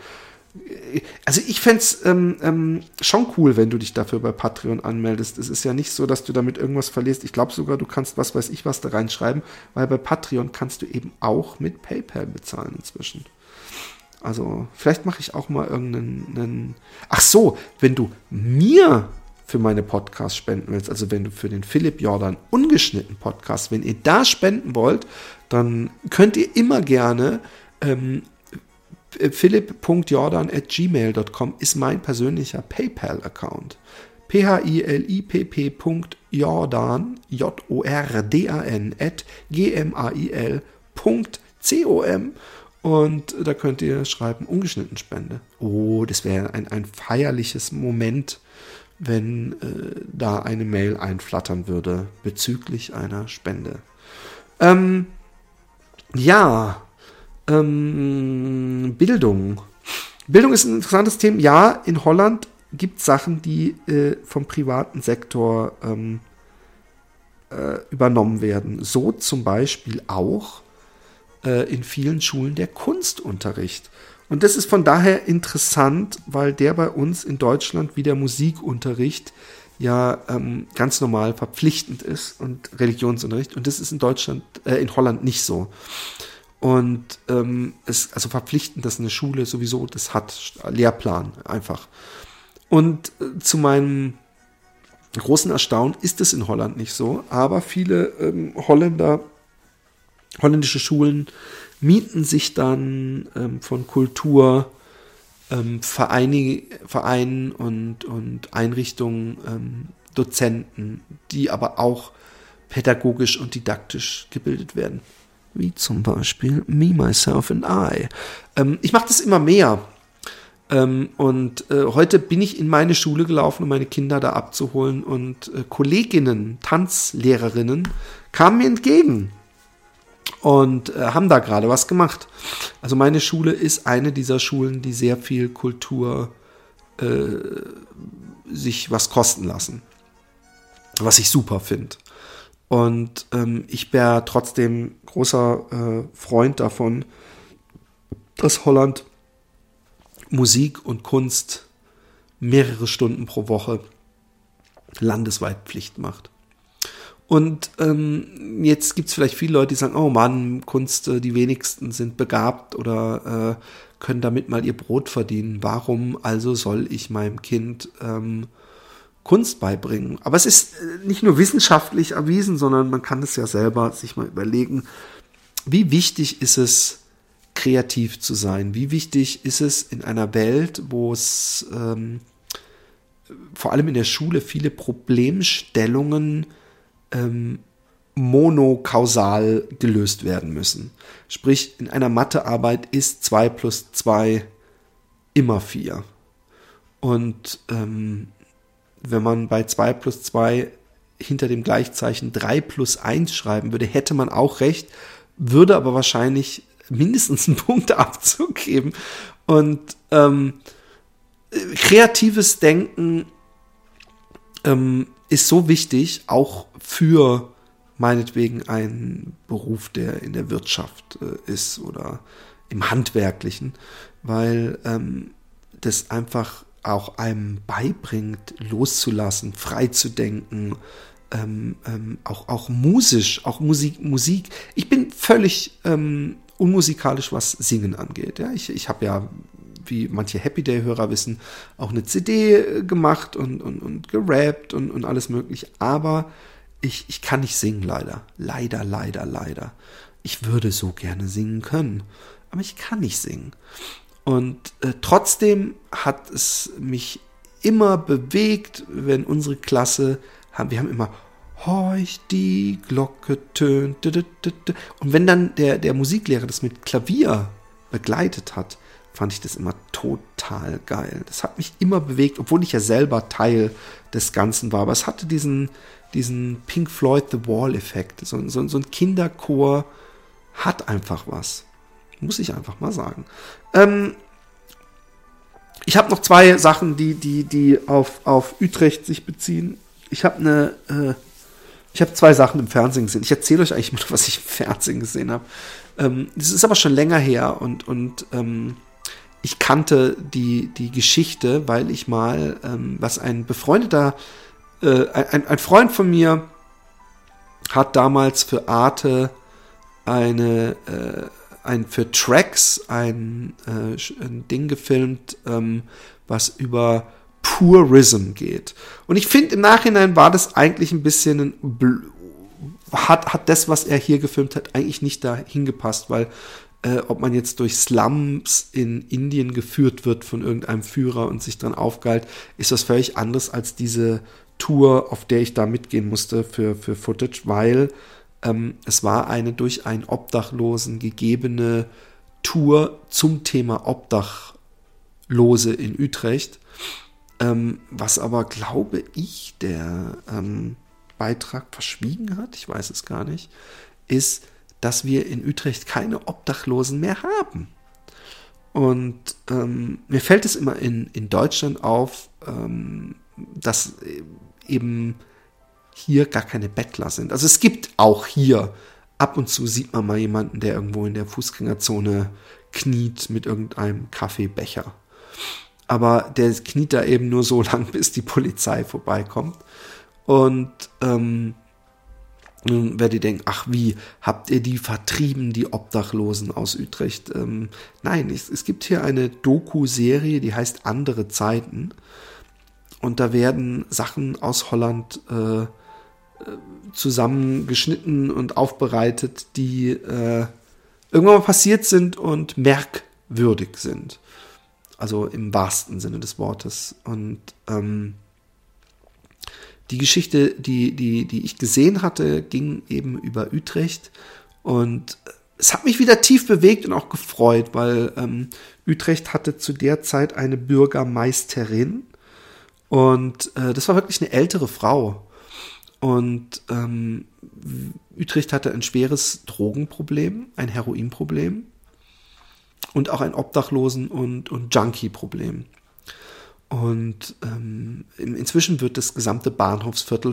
also ich fände es ähm, ähm, schon cool, wenn du dich dafür bei Patreon anmeldest. Es ist ja nicht so, dass du damit irgendwas verlierst. Ich glaube sogar, du kannst was weiß ich was da reinschreiben, weil bei Patreon kannst du eben auch mit PayPal bezahlen inzwischen. Also vielleicht mache ich auch mal irgendeinen. Ach so, wenn du mir für meine Podcasts spenden willst, also wenn du für den Philipp Jordan ungeschnitten Podcast, wenn ihr da spenden wollt, dann könnt ihr immer gerne ähm, philipp.jordan.gmail.com ist mein persönlicher PayPal-Account. P-H-I-L-I-P-P.jordan, J-O-R-D-A-N, at G-M-A-I-L.com. Und da könnt ihr schreiben, ungeschnitten Spende. Oh, das wäre ein, ein feierliches Moment, wenn äh, da eine Mail einflattern würde bezüglich einer Spende. Ähm, ja, ähm, Bildung. Bildung ist ein interessantes Thema. Ja, in Holland gibt es Sachen, die äh, vom privaten Sektor ähm, äh, übernommen werden. So zum Beispiel auch äh, in vielen Schulen der Kunstunterricht. Und das ist von daher interessant, weil der bei uns in Deutschland wie der Musikunterricht ja ähm, ganz normal verpflichtend ist und Religionsunterricht. Und das ist in Deutschland, äh, in Holland nicht so. Und ähm, es also verpflichtend, dass eine Schule sowieso das hat, Lehrplan einfach. Und äh, zu meinem großen Erstaunen ist es in Holland nicht so, aber viele ähm, Holländer holländische Schulen mieten sich dann ähm, von Kultur ähm, Vereine, Vereinen und, und Einrichtungen ähm, Dozenten, die aber auch pädagogisch und didaktisch gebildet werden. Wie zum Beispiel Me, Myself and I. Ähm, ich mache das immer mehr. Ähm, und äh, heute bin ich in meine Schule gelaufen, um meine Kinder da abzuholen. Und äh, Kolleginnen, Tanzlehrerinnen kamen mir entgegen und äh, haben da gerade was gemacht. Also meine Schule ist eine dieser Schulen, die sehr viel Kultur äh, sich was kosten lassen. Was ich super finde. Und ähm, ich wäre trotzdem großer äh, Freund davon, dass Holland Musik und Kunst mehrere Stunden pro Woche landesweit Pflicht macht. Und ähm, jetzt gibt es vielleicht viele Leute, die sagen, oh Mann, Kunst, äh, die wenigsten sind begabt oder äh, können damit mal ihr Brot verdienen. Warum also soll ich meinem Kind ähm, Kunst beibringen? Aber es ist äh, nicht nur wissenschaftlich erwiesen, sondern man kann es ja selber sich mal überlegen, wie wichtig ist es, kreativ zu sein? Wie wichtig ist es in einer Welt, wo es ähm, vor allem in der Schule viele Problemstellungen ähm, monokausal gelöst werden müssen. Sprich, in einer Mathearbeit ist 2 plus 2 immer 4. Und ähm, wenn man bei 2 plus 2 hinter dem Gleichzeichen 3 plus 1 schreiben würde, hätte man auch recht, würde aber wahrscheinlich mindestens einen Punkt abzugeben. Und ähm, kreatives Denken ähm, ist so wichtig, auch für meinetwegen einen Beruf, der in der Wirtschaft äh, ist oder im Handwerklichen, weil ähm, das einfach auch einem beibringt, loszulassen, frei zu denken, ähm, ähm, auch, auch musisch, auch Musik, Musik. Ich bin völlig ähm, unmusikalisch, was Singen angeht. Ja, ich, ich habe ja, wie manche Happy Day-Hörer wissen, auch eine CD äh, gemacht und, und, und gerappt und, und alles mögliche. Aber ich, ich kann nicht singen, leider. Leider, leider, leider. Ich würde so gerne singen können, aber ich kann nicht singen. Und äh, trotzdem hat es mich immer bewegt, wenn unsere Klasse, haben, wir haben immer Horch, die Glocke tönt. Und wenn dann der, der Musiklehrer das mit Klavier begleitet hat, fand ich das immer total geil. Das hat mich immer bewegt, obwohl ich ja selber Teil des Ganzen war. Aber es hatte diesen, diesen Pink Floyd The Wall-Effekt. So, so, so ein Kinderchor hat einfach was. Muss ich einfach mal sagen. Ähm, ich habe noch zwei Sachen, die, die, die auf, auf Utrecht sich beziehen. Ich habe eine äh, ich habe zwei Sachen im Fernsehen gesehen. Ich erzähle euch eigentlich mal, was ich im Fernsehen gesehen habe. Ähm, das ist aber schon länger her und, und ähm, ich kannte die, die Geschichte, weil ich mal, ähm, was ein befreundeter, äh, ein, ein Freund von mir hat damals für Arte eine, äh, ein für Tracks ein, äh, ein Ding gefilmt, ähm, was über Purism geht. Und ich finde, im Nachhinein war das eigentlich ein bisschen ein hat, hat das, was er hier gefilmt hat, eigentlich nicht dahin gepasst, weil äh, ob man jetzt durch Slums in Indien geführt wird von irgendeinem Führer und sich dran aufgeilt, ist das völlig anders als diese Tour, auf der ich da mitgehen musste für, für Footage, weil ähm, es war eine durch einen Obdachlosen gegebene Tour zum Thema Obdachlose in Utrecht, ähm, was aber, glaube ich, der ähm, Beitrag verschwiegen hat, ich weiß es gar nicht, ist, dass wir in Utrecht keine Obdachlosen mehr haben. Und ähm, mir fällt es immer in, in Deutschland auf, ähm, dass eben hier gar keine Bettler sind. Also es gibt auch hier, ab und zu sieht man mal jemanden, der irgendwo in der Fußgängerzone kniet mit irgendeinem Kaffeebecher. Aber der kniet da eben nur so lang, bis die Polizei vorbeikommt. Und ähm, nun werdet ihr denken, ach wie, habt ihr die vertrieben, die Obdachlosen aus Utrecht? Ähm, nein, es, es gibt hier eine Doku-Serie, die heißt Andere Zeiten. Und da werden Sachen aus Holland äh, zusammengeschnitten und aufbereitet, die äh, irgendwann mal passiert sind und merkwürdig sind. Also im wahrsten Sinne des Wortes. Und ähm, die Geschichte, die, die, die ich gesehen hatte, ging eben über Utrecht und es hat mich wieder tief bewegt und auch gefreut, weil ähm, Utrecht hatte zu der Zeit eine Bürgermeisterin und äh, das war wirklich eine ältere Frau. Und ähm, Utrecht hatte ein schweres Drogenproblem, ein Heroinproblem und auch ein Obdachlosen- und, und Junkie-Problem. Und ähm, inzwischen wird das gesamte Bahnhofsviertel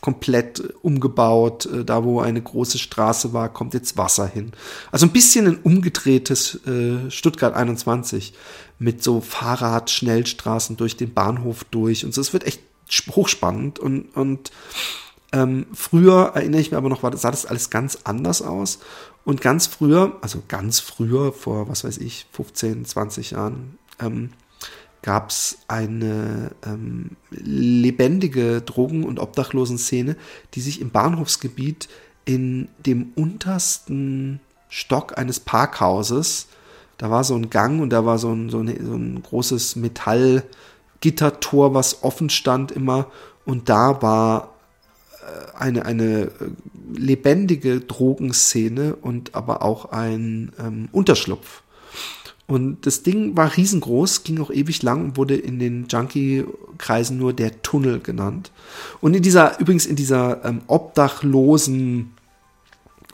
komplett umgebaut. Äh, da, wo eine große Straße war, kommt jetzt Wasser hin. Also ein bisschen ein umgedrehtes äh, Stuttgart 21 mit so Fahrrad-Schnellstraßen durch den Bahnhof durch. Und so, es wird echt hochspannend. Und, und ähm, früher, erinnere ich mich aber noch, sah das alles ganz anders aus. Und ganz früher, also ganz früher, vor was weiß ich, 15, 20 Jahren, ähm, gab es eine ähm, lebendige Drogen- und Obdachlosenszene, die sich im Bahnhofsgebiet in dem untersten Stock eines Parkhauses, da war so ein Gang und da war so ein, so ein, so ein großes Metallgittertor, was offen stand immer und da war äh, eine, eine äh, lebendige Drogenszene und aber auch ein ähm, Unterschlupf. Und das Ding war riesengroß, ging auch ewig lang und wurde in den Junkie-Kreisen nur der Tunnel genannt. Und in dieser, übrigens in dieser ähm, obdachlosen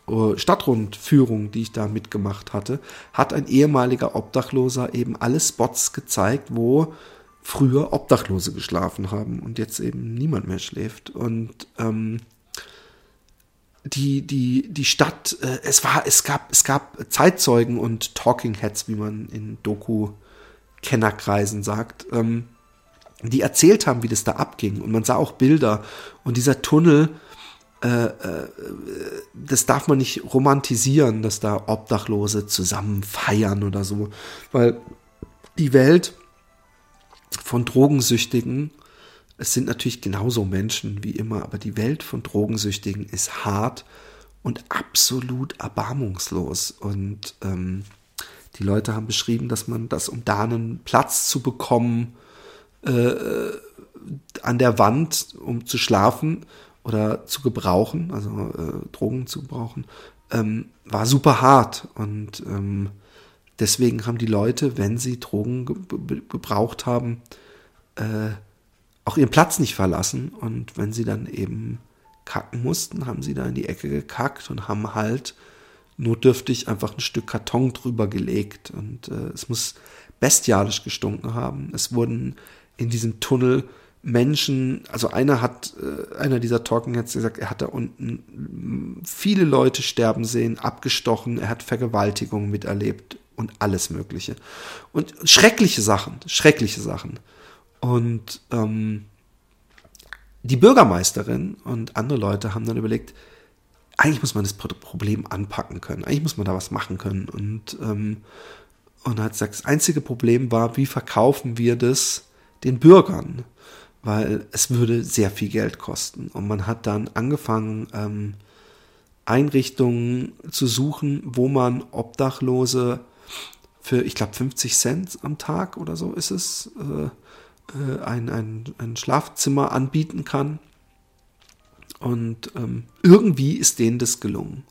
äh, Stadtrundführung, die ich da mitgemacht hatte, hat ein ehemaliger Obdachloser eben alle Spots gezeigt, wo früher Obdachlose geschlafen haben und jetzt eben niemand mehr schläft. Und ähm, die, die, die Stadt, äh, es war, es gab, es gab Zeitzeugen und Talking Heads, wie man in Doku-Kennerkreisen sagt, ähm, die erzählt haben, wie das da abging. Und man sah auch Bilder. Und dieser Tunnel, äh, äh, das darf man nicht romantisieren, dass da Obdachlose zusammen feiern oder so. Weil die Welt von Drogensüchtigen es sind natürlich genauso Menschen wie immer, aber die Welt von Drogensüchtigen ist hart und absolut erbarmungslos. Und ähm, die Leute haben beschrieben, dass man das, um da einen Platz zu bekommen, äh, an der Wand, um zu schlafen oder zu gebrauchen, also äh, Drogen zu brauchen, ähm, war super hart. Und ähm, deswegen haben die Leute, wenn sie Drogen ge gebraucht haben, äh, auch ihren Platz nicht verlassen. Und wenn sie dann eben kacken mussten, haben sie da in die Ecke gekackt und haben halt notdürftig einfach ein Stück Karton drüber gelegt. Und äh, es muss bestialisch gestunken haben. Es wurden in diesem Tunnel Menschen, also einer hat, äh, einer dieser Talking Heads gesagt, er hat da unten viele Leute sterben sehen, abgestochen, er hat Vergewaltigungen miterlebt und alles Mögliche. Und schreckliche Sachen, schreckliche Sachen. Und ähm, die Bürgermeisterin und andere Leute haben dann überlegt, eigentlich muss man das Problem anpacken können. Eigentlich muss man da was machen können. Und, ähm, und hat gesagt, das einzige Problem war, wie verkaufen wir das den Bürgern? Weil es würde sehr viel Geld kosten. Und man hat dann angefangen, ähm, Einrichtungen zu suchen, wo man Obdachlose für, ich glaube, 50 Cent am Tag oder so ist es, äh, äh, ein, ein, ein Schlafzimmer anbieten kann. Und ähm, irgendwie ist denen das gelungen.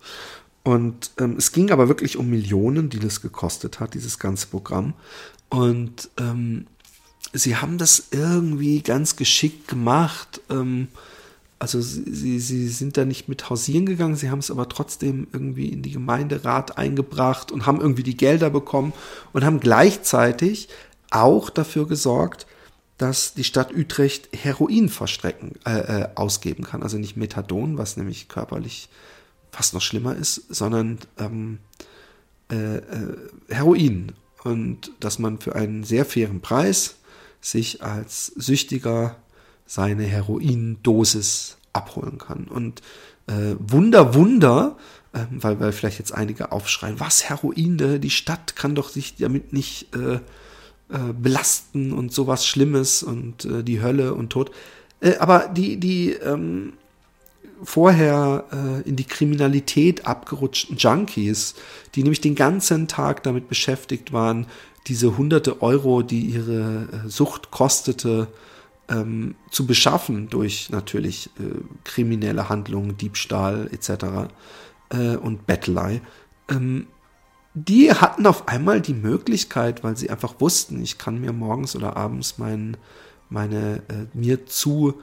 Und ähm, es ging aber wirklich um Millionen, die das gekostet hat, dieses ganze Programm. Und ähm, sie haben das irgendwie ganz geschickt gemacht. Ähm, also sie, sie sind da nicht mit hausieren gegangen, sie haben es aber trotzdem irgendwie in die Gemeinderat eingebracht und haben irgendwie die Gelder bekommen und haben gleichzeitig auch dafür gesorgt, dass die Stadt Utrecht Heroin verstrecken, äh, äh, ausgeben kann. Also nicht Methadon, was nämlich körperlich fast noch schlimmer ist, sondern ähm, äh, äh, Heroin. Und dass man für einen sehr fairen Preis sich als Süchtiger seine Heroindosis abholen kann. Und äh, Wunder, Wunder, äh, weil, weil vielleicht jetzt einige aufschreien, was Heroin, die Stadt kann doch sich damit nicht äh, äh, belasten und sowas Schlimmes und äh, die Hölle und Tod. Äh, aber die, die ähm, vorher äh, in die Kriminalität abgerutschten Junkies, die nämlich den ganzen Tag damit beschäftigt waren, diese hunderte Euro, die ihre äh, Sucht kostete, ähm, zu beschaffen durch natürlich äh, kriminelle Handlungen, Diebstahl etc. Äh, und Bettelei. Ähm, die hatten auf einmal die Möglichkeit, weil sie einfach wussten, ich kann mir morgens oder abends mein, meine äh, mir zu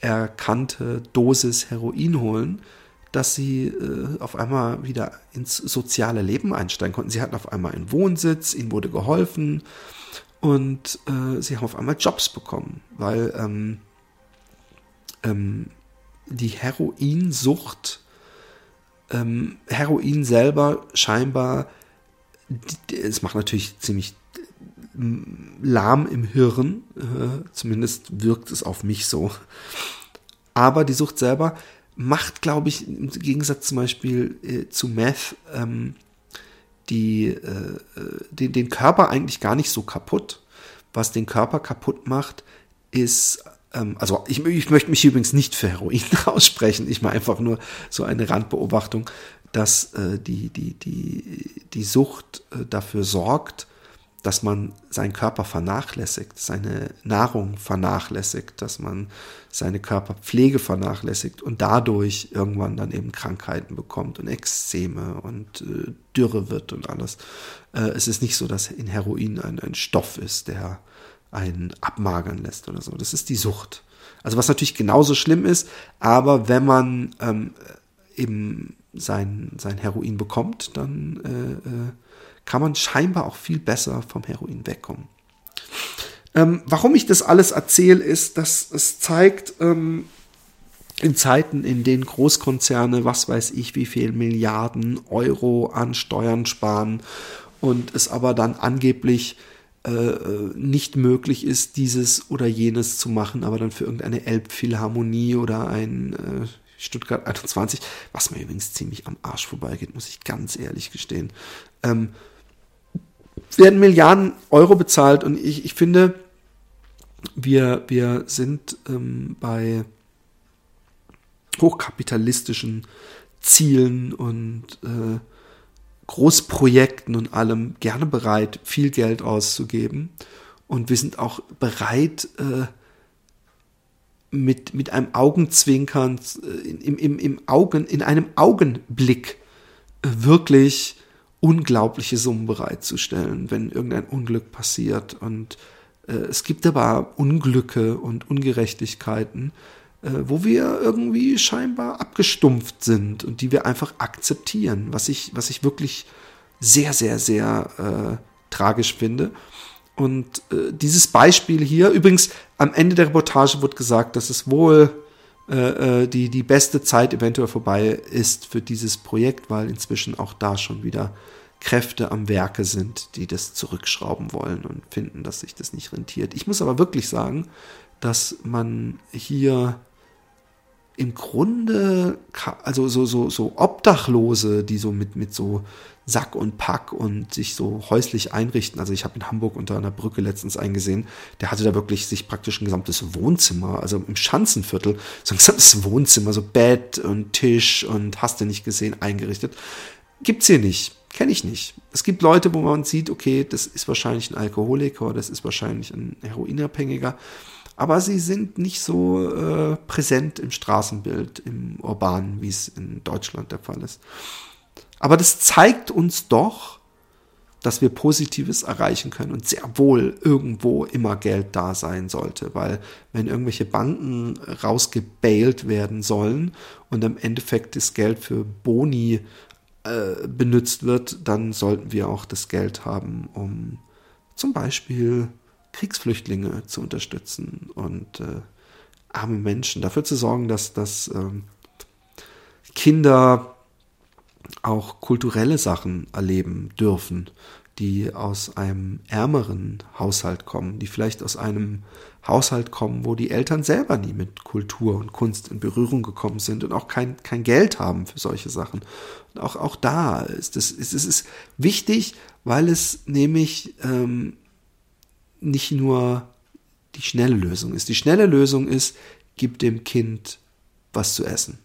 erkannte Dosis Heroin holen, dass sie äh, auf einmal wieder ins soziale Leben einsteigen konnten. Sie hatten auf einmal einen Wohnsitz, ihnen wurde geholfen und äh, sie haben auf einmal Jobs bekommen, weil ähm, ähm, die Heroinsucht, ähm, Heroin selber scheinbar es macht natürlich ziemlich lahm im Hirn, äh, zumindest wirkt es auf mich so. Aber die Sucht selber macht, glaube ich, im Gegensatz zum Beispiel äh, zu Meth, ähm, die, äh, den, den Körper eigentlich gar nicht so kaputt. Was den Körper kaputt macht, ist ähm, also ich, ich, möchte mich übrigens nicht für Heroin aussprechen, ich mache einfach nur so eine Randbeobachtung dass äh, die, die, die, die Sucht äh, dafür sorgt, dass man seinen Körper vernachlässigt, seine Nahrung vernachlässigt, dass man seine Körperpflege vernachlässigt und dadurch irgendwann dann eben Krankheiten bekommt und Ekzeme und äh, Dürre wird und alles. Äh, es ist nicht so, dass in Heroin ein, ein Stoff ist, der einen abmagern lässt oder so. Das ist die Sucht. Also was natürlich genauso schlimm ist, aber wenn man ähm, eben sein, sein Heroin bekommt, dann äh, äh, kann man scheinbar auch viel besser vom Heroin wegkommen. Ähm, warum ich das alles erzähle, ist, dass es zeigt, ähm, in Zeiten, in denen Großkonzerne, was weiß ich, wie viel Milliarden Euro an Steuern sparen und es aber dann angeblich äh, äh nicht möglich ist, dieses oder jenes zu machen, aber dann für irgendeine Elbphilharmonie oder ein, äh, Stuttgart 21, was mir übrigens ziemlich am Arsch vorbeigeht, muss ich ganz ehrlich gestehen. Ähm, werden Milliarden Euro bezahlt und ich, ich finde, wir, wir sind ähm, bei hochkapitalistischen Zielen und äh, Großprojekten und allem gerne bereit, viel Geld auszugeben. Und wir sind auch bereit, äh, mit, mit einem Augenzwinkern, äh, im, im, im Augen, in einem Augenblick äh, wirklich unglaubliche Summen bereitzustellen, wenn irgendein Unglück passiert. Und äh, es gibt aber Unglücke und Ungerechtigkeiten, äh, wo wir irgendwie scheinbar abgestumpft sind und die wir einfach akzeptieren, was ich, was ich wirklich sehr, sehr, sehr äh, tragisch finde. Und äh, dieses Beispiel hier, übrigens am Ende der Reportage wird gesagt, dass es wohl äh, äh, die, die beste Zeit eventuell vorbei ist für dieses Projekt, weil inzwischen auch da schon wieder Kräfte am Werke sind, die das zurückschrauben wollen und finden, dass sich das nicht rentiert. Ich muss aber wirklich sagen, dass man hier im Grunde, also so, so, so Obdachlose, die so mit, mit so Sack und Pack und sich so häuslich einrichten. Also ich habe in Hamburg unter einer Brücke letztens eingesehen, der hatte da wirklich sich praktisch ein gesamtes Wohnzimmer, also im Schanzenviertel, so ein gesamtes Wohnzimmer, so Bett und Tisch und hast du nicht gesehen, eingerichtet. Gibt's hier nicht. Kenne ich nicht. Es gibt Leute, wo man sieht, okay, das ist wahrscheinlich ein Alkoholiker, das ist wahrscheinlich ein Heroinabhängiger aber sie sind nicht so äh, präsent im Straßenbild, im Urbanen, wie es in Deutschland der Fall ist. Aber das zeigt uns doch, dass wir Positives erreichen können und sehr wohl irgendwo immer Geld da sein sollte, weil wenn irgendwelche Banken rausgebailt werden sollen und im Endeffekt das Geld für Boni äh, benutzt wird, dann sollten wir auch das Geld haben, um zum Beispiel Kriegsflüchtlinge zu unterstützen und äh, arme Menschen, dafür zu sorgen, dass, dass ähm, Kinder auch kulturelle Sachen erleben dürfen, die aus einem ärmeren Haushalt kommen, die vielleicht aus einem Haushalt kommen, wo die Eltern selber nie mit Kultur und Kunst in Berührung gekommen sind und auch kein, kein Geld haben für solche Sachen. Und auch, auch da ist es, ist, ist wichtig, weil es nämlich ähm, nicht nur die schnelle Lösung ist. Die schnelle Lösung ist, gib dem Kind was zu essen.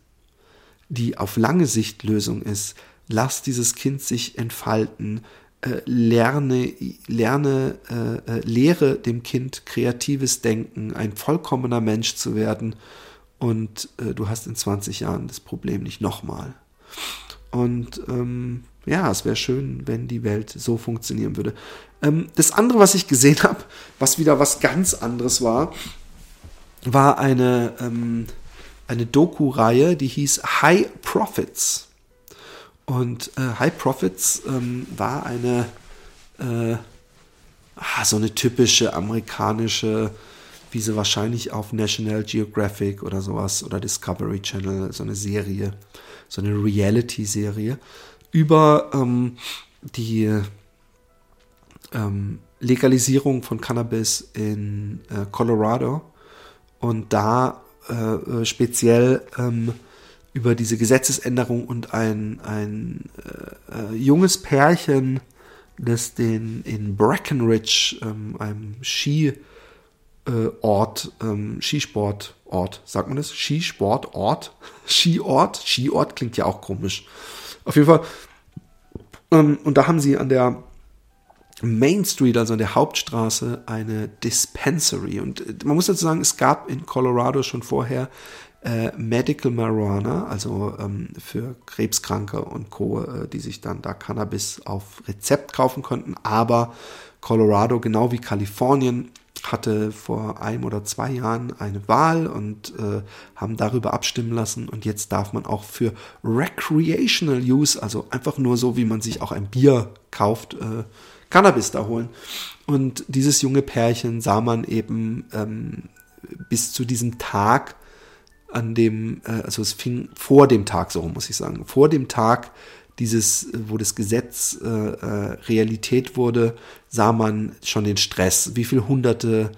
Die auf lange Sicht Lösung ist, lass dieses Kind sich entfalten, äh, lerne, lerne, äh, äh, lehre dem Kind kreatives Denken, ein vollkommener Mensch zu werden und äh, du hast in 20 Jahren das Problem nicht nochmal. Und ähm, ja, es wäre schön, wenn die Welt so funktionieren würde. Ähm, das andere, was ich gesehen habe, was wieder was ganz anderes war, war eine, ähm, eine Doku-Reihe, die hieß High Profits. Und äh, High Profits ähm, war eine äh, ah, so eine typische amerikanische, wie sie wahrscheinlich auf National Geographic oder sowas oder Discovery Channel, so eine Serie, so eine Reality-Serie über ähm, die ähm, Legalisierung von Cannabis in äh, Colorado und da äh, äh, speziell ähm, über diese Gesetzesänderung und ein, ein äh, äh junges Pärchen, das den in Breckenridge, ähm, einem Skiort, ähm, Skisportort, sagt man das? Skisportort? Skiort? Skiort klingt ja auch komisch. Auf jeden Fall. Ähm, und da haben sie an der Main Street, also an der Hauptstraße, eine Dispensary. Und äh, man muss dazu sagen, es gab in Colorado schon vorher äh, Medical Marijuana, also ähm, für Krebskranke und Co., äh, die sich dann da Cannabis auf Rezept kaufen konnten. Aber Colorado, genau wie Kalifornien, hatte vor einem oder zwei Jahren eine Wahl und äh, haben darüber abstimmen lassen und jetzt darf man auch für recreational use, also einfach nur so, wie man sich auch ein Bier kauft, äh, Cannabis da holen. Und dieses junge Pärchen sah man eben ähm, bis zu diesem Tag, an dem, äh, also es fing vor dem Tag, so muss ich sagen, vor dem Tag dieses, wo das Gesetz äh, äh, Realität wurde, sah man schon den Stress, wie viel hunderte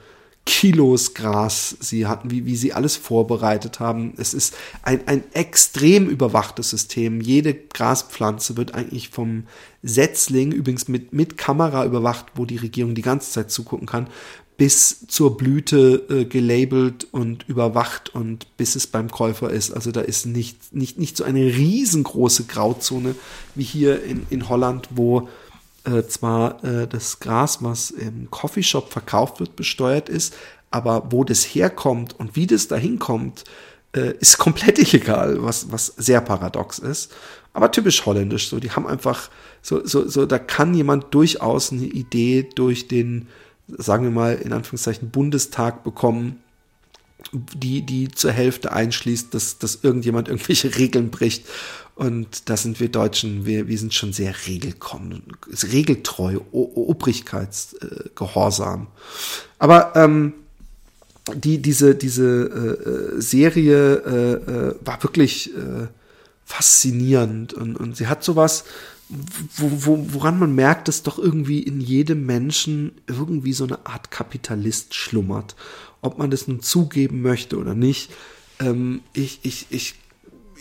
Kilos Gras sie hatten, wie, wie sie alles vorbereitet haben. Es ist ein, ein extrem überwachtes System. Jede Graspflanze wird eigentlich vom Setzling, übrigens mit, mit Kamera überwacht, wo die Regierung die ganze Zeit zugucken kann, bis zur Blüte äh, gelabelt und überwacht und bis es beim Käufer ist. Also da ist nicht, nicht, nicht so eine riesengroße Grauzone wie hier in, in Holland, wo äh, zwar äh, das Gras, was im Coffeeshop verkauft wird, besteuert ist, aber wo das herkommt und wie das dahin kommt, äh, ist komplett egal, was, was sehr paradox ist. Aber typisch holländisch, so, die haben einfach, so, so, so, da kann jemand durchaus eine Idee durch den sagen wir mal, in Anführungszeichen Bundestag bekommen, die, die zur Hälfte einschließt, dass, dass irgendjemand irgendwelche Regeln bricht. Und da sind wir Deutschen, wir, wir sind schon sehr regeltreu, Obrigkeitsgehorsam. Aber ähm, die, diese, diese äh, Serie äh, äh, war wirklich äh, faszinierend und, und sie hat sowas, wo, wo, woran man merkt, dass doch irgendwie in jedem Menschen irgendwie so eine Art Kapitalist schlummert. Ob man das nun zugeben möchte oder nicht. ähm, ich, ich, ich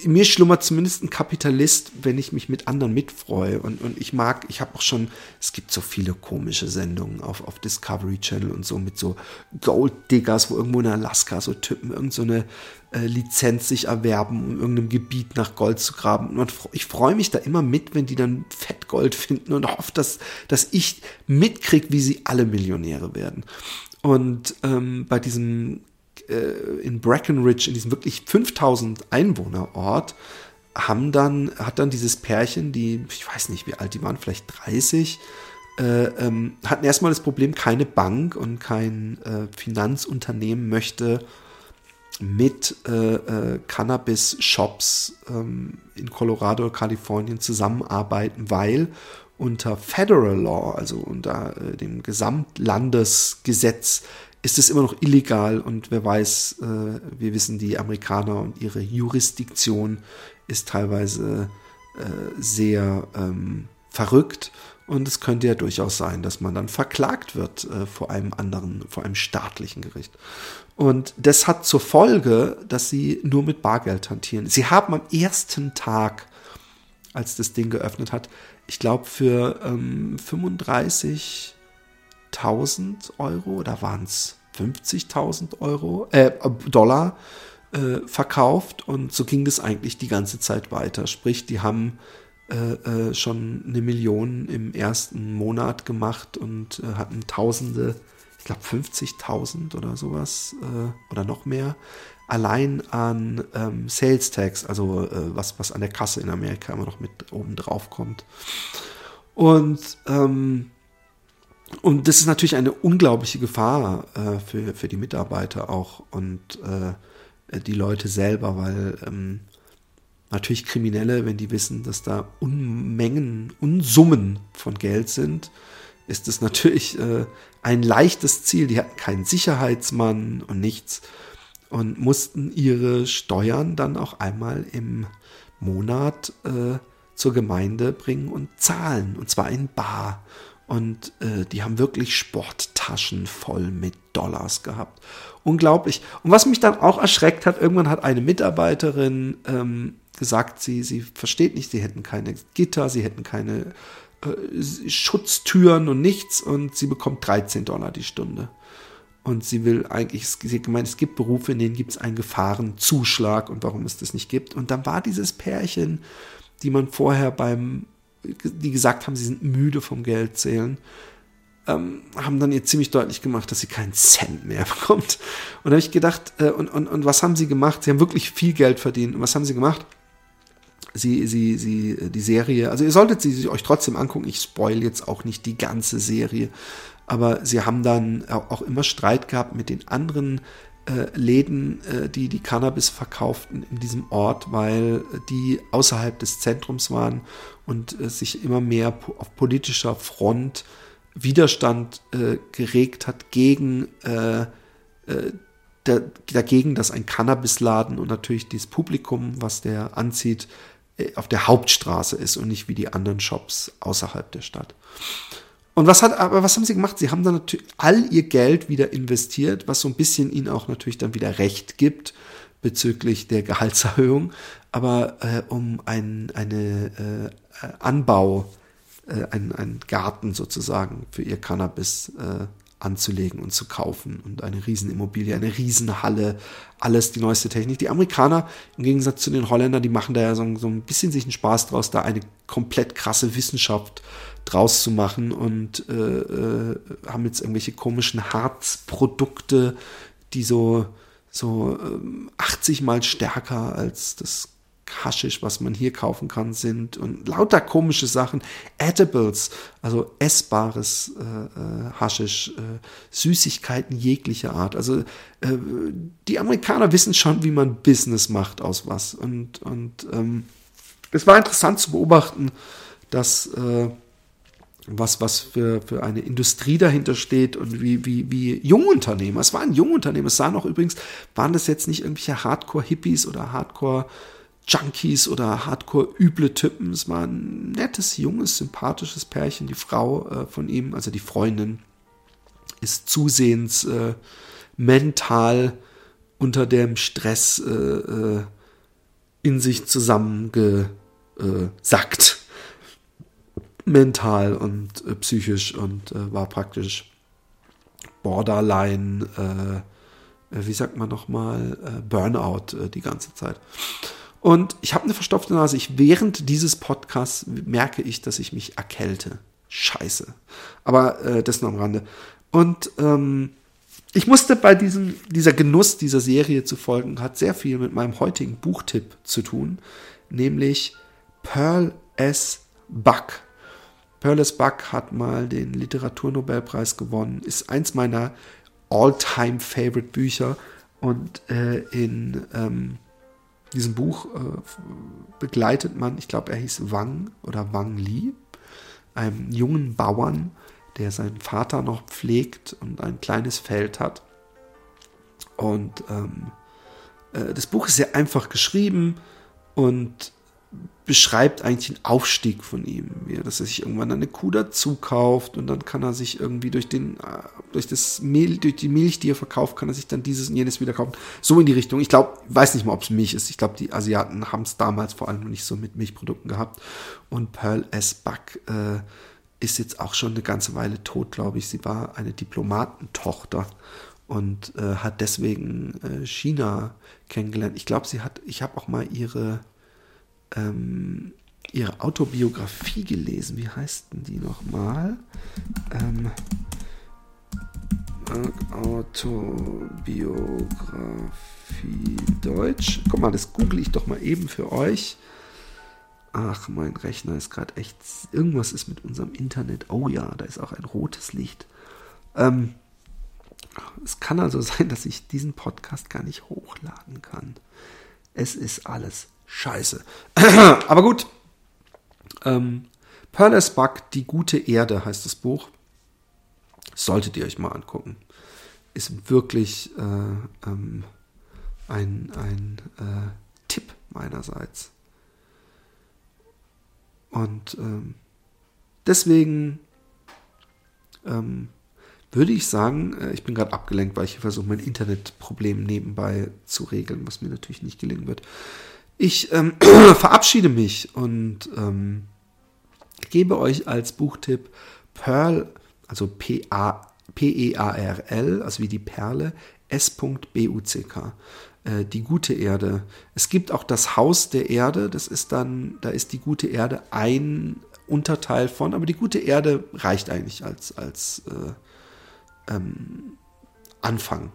mir schlummert zumindest ein Kapitalist, wenn ich mich mit anderen mitfreue. Und, und ich mag, ich habe auch schon, es gibt so viele komische Sendungen auf, auf Discovery Channel und so mit so Gold-Diggers, wo irgendwo in Alaska so Typen irgendeine so äh, Lizenz sich erwerben, um irgendeinem Gebiet nach Gold zu graben. Und ich freue mich da immer mit, wenn die dann Fettgold finden und hoffe, dass, dass ich mitkriege, wie sie alle Millionäre werden. Und ähm, bei diesem äh, in Breckenridge, in diesem wirklich 5000 Einwohner Ort, haben dann, hat dann dieses Pärchen, die, ich weiß nicht, wie alt die waren, vielleicht 30, äh, ähm, hatten erstmal das Problem, keine Bank und kein äh, Finanzunternehmen möchte mit äh, äh Cannabis-Shops ähm, in Colorado, Kalifornien zusammenarbeiten, weil unter Federal Law, also unter äh, dem Gesamtlandesgesetz, ist es immer noch illegal und wer weiß, äh, wir wissen, die Amerikaner und ihre Jurisdiktion ist teilweise äh, sehr ähm, verrückt und es könnte ja durchaus sein, dass man dann verklagt wird äh, vor einem anderen, vor einem staatlichen Gericht. Und das hat zur Folge, dass sie nur mit Bargeld hantieren. Sie haben am ersten Tag, als das Ding geöffnet hat, ich glaube für ähm, 35 50.000 Euro oder waren es 50.000 Euro, äh, Dollar äh, verkauft und so ging das eigentlich die ganze Zeit weiter. Sprich, die haben äh, äh schon eine Million im ersten Monat gemacht und äh, hatten Tausende, ich glaube 50.000 oder sowas äh, oder noch mehr allein an ähm, Sales Tax, also was, was an der Kasse in Amerika immer noch mit oben drauf kommt. Und ähm, und das ist natürlich eine unglaubliche Gefahr äh, für, für die Mitarbeiter auch und äh, die Leute selber, weil ähm, natürlich Kriminelle, wenn die wissen, dass da Unmengen, Unsummen von Geld sind, ist es natürlich äh, ein leichtes Ziel. Die hatten keinen Sicherheitsmann und nichts und mussten ihre Steuern dann auch einmal im Monat äh, zur Gemeinde bringen und zahlen, und zwar in Bar. Und äh, die haben wirklich Sporttaschen voll mit Dollars gehabt. Unglaublich. Und was mich dann auch erschreckt hat, irgendwann hat eine Mitarbeiterin ähm, gesagt, sie, sie versteht nicht, sie hätten keine Gitter, sie hätten keine äh, Schutztüren und nichts und sie bekommt 13 Dollar die Stunde. Und sie will eigentlich, sie hat gemeint, es gibt Berufe, in denen gibt es einen Gefahrenzuschlag und warum es das nicht gibt. Und dann war dieses Pärchen, die man vorher beim die gesagt haben, sie sind müde vom Geldzählen, ähm, haben dann ihr ziemlich deutlich gemacht, dass sie keinen Cent mehr bekommt. Und da habe ich gedacht, äh, und, und, und was haben sie gemacht? Sie haben wirklich viel Geld verdient. Und was haben sie gemacht? Sie, sie, sie, äh, die Serie, also ihr solltet sie euch trotzdem angucken. Ich spoil jetzt auch nicht die ganze Serie. Aber sie haben dann auch immer Streit gehabt mit den anderen äh, Läden, äh, die die Cannabis verkauften in diesem Ort, weil die außerhalb des Zentrums waren und äh, sich immer mehr auf politischer Front Widerstand äh, geregt hat gegen äh, dagegen, dass ein Cannabisladen und natürlich dieses Publikum, was der anzieht, auf der Hauptstraße ist und nicht wie die anderen Shops außerhalb der Stadt. Und was hat, aber was haben sie gemacht? Sie haben dann natürlich all ihr Geld wieder investiert, was so ein bisschen ihnen auch natürlich dann wieder Recht gibt bezüglich der Gehaltserhöhung, aber äh, um ein, eine äh, Anbau, äh, ein, ein Garten sozusagen für ihr Cannabis äh, anzulegen und zu kaufen und eine Riesenimmobilie, eine Riesenhalle, alles die neueste Technik. Die Amerikaner, im Gegensatz zu den Holländern, die machen da ja so, so ein bisschen sich einen Spaß draus, da eine komplett krasse Wissenschaft draus zu machen und äh, äh, haben jetzt irgendwelche komischen Harzprodukte, die so, so äh, 80 mal stärker als das Haschisch, was man hier kaufen kann, sind und lauter komische Sachen. Edibles, also essbares äh, äh, Haschisch, äh, Süßigkeiten jeglicher Art. Also äh, die Amerikaner wissen schon, wie man Business macht aus was. Und, und ähm, es war interessant zu beobachten, dass äh, was, was für, für eine Industrie dahinter steht und wie, wie, wie Jungunternehmer. Es waren Jungunternehmer. Es sahen auch übrigens, waren das jetzt nicht irgendwelche Hardcore-Hippies oder Hardcore- Junkies oder Hardcore-üble Typen. Es war ein nettes, junges, sympathisches Pärchen. Die Frau äh, von ihm, also die Freundin, ist zusehends äh, mental unter dem Stress äh, äh, in sich zusammengesackt. Mental und äh, psychisch und äh, war praktisch borderline, wie sagt man nochmal, Burnout die ganze Zeit. Und ich habe eine verstopfte Nase. Ich, während dieses Podcasts merke ich, dass ich mich erkälte. Scheiße. Aber äh, das nur am Rande. Und ähm, ich musste bei diesem, dieser Genuss dieser Serie zu folgen, hat sehr viel mit meinem heutigen Buchtipp zu tun, nämlich Pearl S. Buck. Pearl S. Buck hat mal den Literaturnobelpreis gewonnen, ist eins meiner all-time favorite Bücher und äh, in ähm, diesem Buch äh, begleitet man, ich glaube, er hieß Wang oder Wang Li, einem jungen Bauern, der seinen Vater noch pflegt und ein kleines Feld hat. Und ähm, äh, das Buch ist sehr einfach geschrieben und beschreibt eigentlich den Aufstieg von ihm, dass er sich irgendwann eine Kuh dazu kauft und dann kann er sich irgendwie durch den äh, durch das Mehl durch die Milch, die er verkauft, kann er sich dann dieses und jenes wieder kaufen. So in die Richtung. Ich glaube, weiß nicht mal, ob es Milch ist. Ich glaube, die Asiaten haben es damals vor allem nicht so mit Milchprodukten gehabt. Und Pearl S. Buck äh, ist jetzt auch schon eine ganze Weile tot, glaube ich. Sie war eine Diplomatentochter und äh, hat deswegen äh, China kennengelernt. Ich glaube, sie hat, ich habe auch mal ihre ähm, ihre Autobiografie gelesen. Wie heißt denn die nochmal? Ähm, Autobiografie Deutsch. Guck mal, das google ich doch mal eben für euch. Ach, mein Rechner ist gerade echt. Irgendwas ist mit unserem Internet. Oh ja, da ist auch ein rotes Licht. Ähm, es kann also sein, dass ich diesen Podcast gar nicht hochladen kann. Es ist alles scheiße. Aber gut. Ähm, Pearl S. Buck, Die gute Erde heißt das Buch. Solltet ihr euch mal angucken. Ist wirklich äh, ähm, ein, ein äh, Tipp meinerseits. Und ähm, deswegen ähm, würde ich sagen, äh, ich bin gerade abgelenkt, weil ich versuche, mein Internetproblem nebenbei zu regeln, was mir natürlich nicht gelingen wird. Ich ähm, verabschiede mich und ähm, gebe euch als Buchtipp Pearl, also P-E-A-R-L, also wie die Perle, S.B-U-C-K. Äh, die gute Erde. Es gibt auch das Haus der Erde, das ist dann, da ist die gute Erde ein Unterteil von, aber die gute Erde reicht eigentlich als, als äh, ähm, Anfang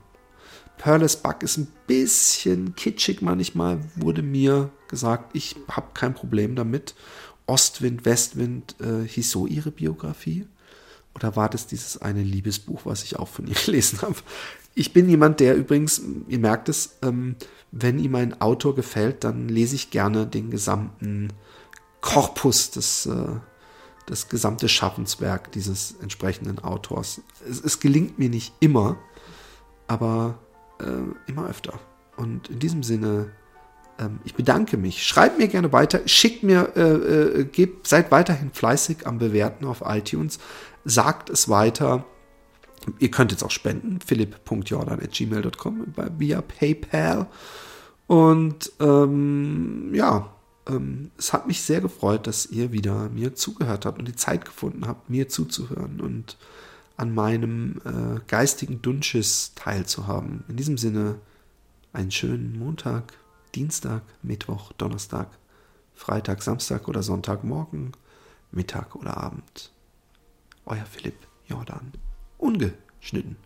Pearl's Bug ist ein bisschen kitschig manchmal, wurde mir gesagt. Ich habe kein Problem damit. Ostwind, Westwind äh, hieß so ihre Biografie. Oder war das dieses eine Liebesbuch, was ich auch von ihr gelesen habe? Ich bin jemand, der übrigens, ihr merkt es, ähm, wenn ihm ein Autor gefällt, dann lese ich gerne den gesamten Korpus des, äh, das gesamte Schaffenswerk dieses entsprechenden Autors. Es, es gelingt mir nicht immer, aber äh, immer öfter. Und in diesem Sinne, ähm, ich bedanke mich. Schreibt mir gerne weiter, schickt mir, äh, äh, gebt, seid weiterhin fleißig am Bewerten auf iTunes, sagt es weiter. Ihr könnt jetzt auch spenden, philipp.jordan.gmail.com via PayPal. Und ähm, ja, ähm, es hat mich sehr gefreut, dass ihr wieder mir zugehört habt und die Zeit gefunden habt, mir zuzuhören. Und an meinem äh, geistigen Dunsches teilzuhaben. In diesem Sinne einen schönen Montag, Dienstag, Mittwoch, Donnerstag, Freitag, Samstag oder Sonntagmorgen, Mittag oder Abend. Euer Philipp Jordan. Ungeschnitten.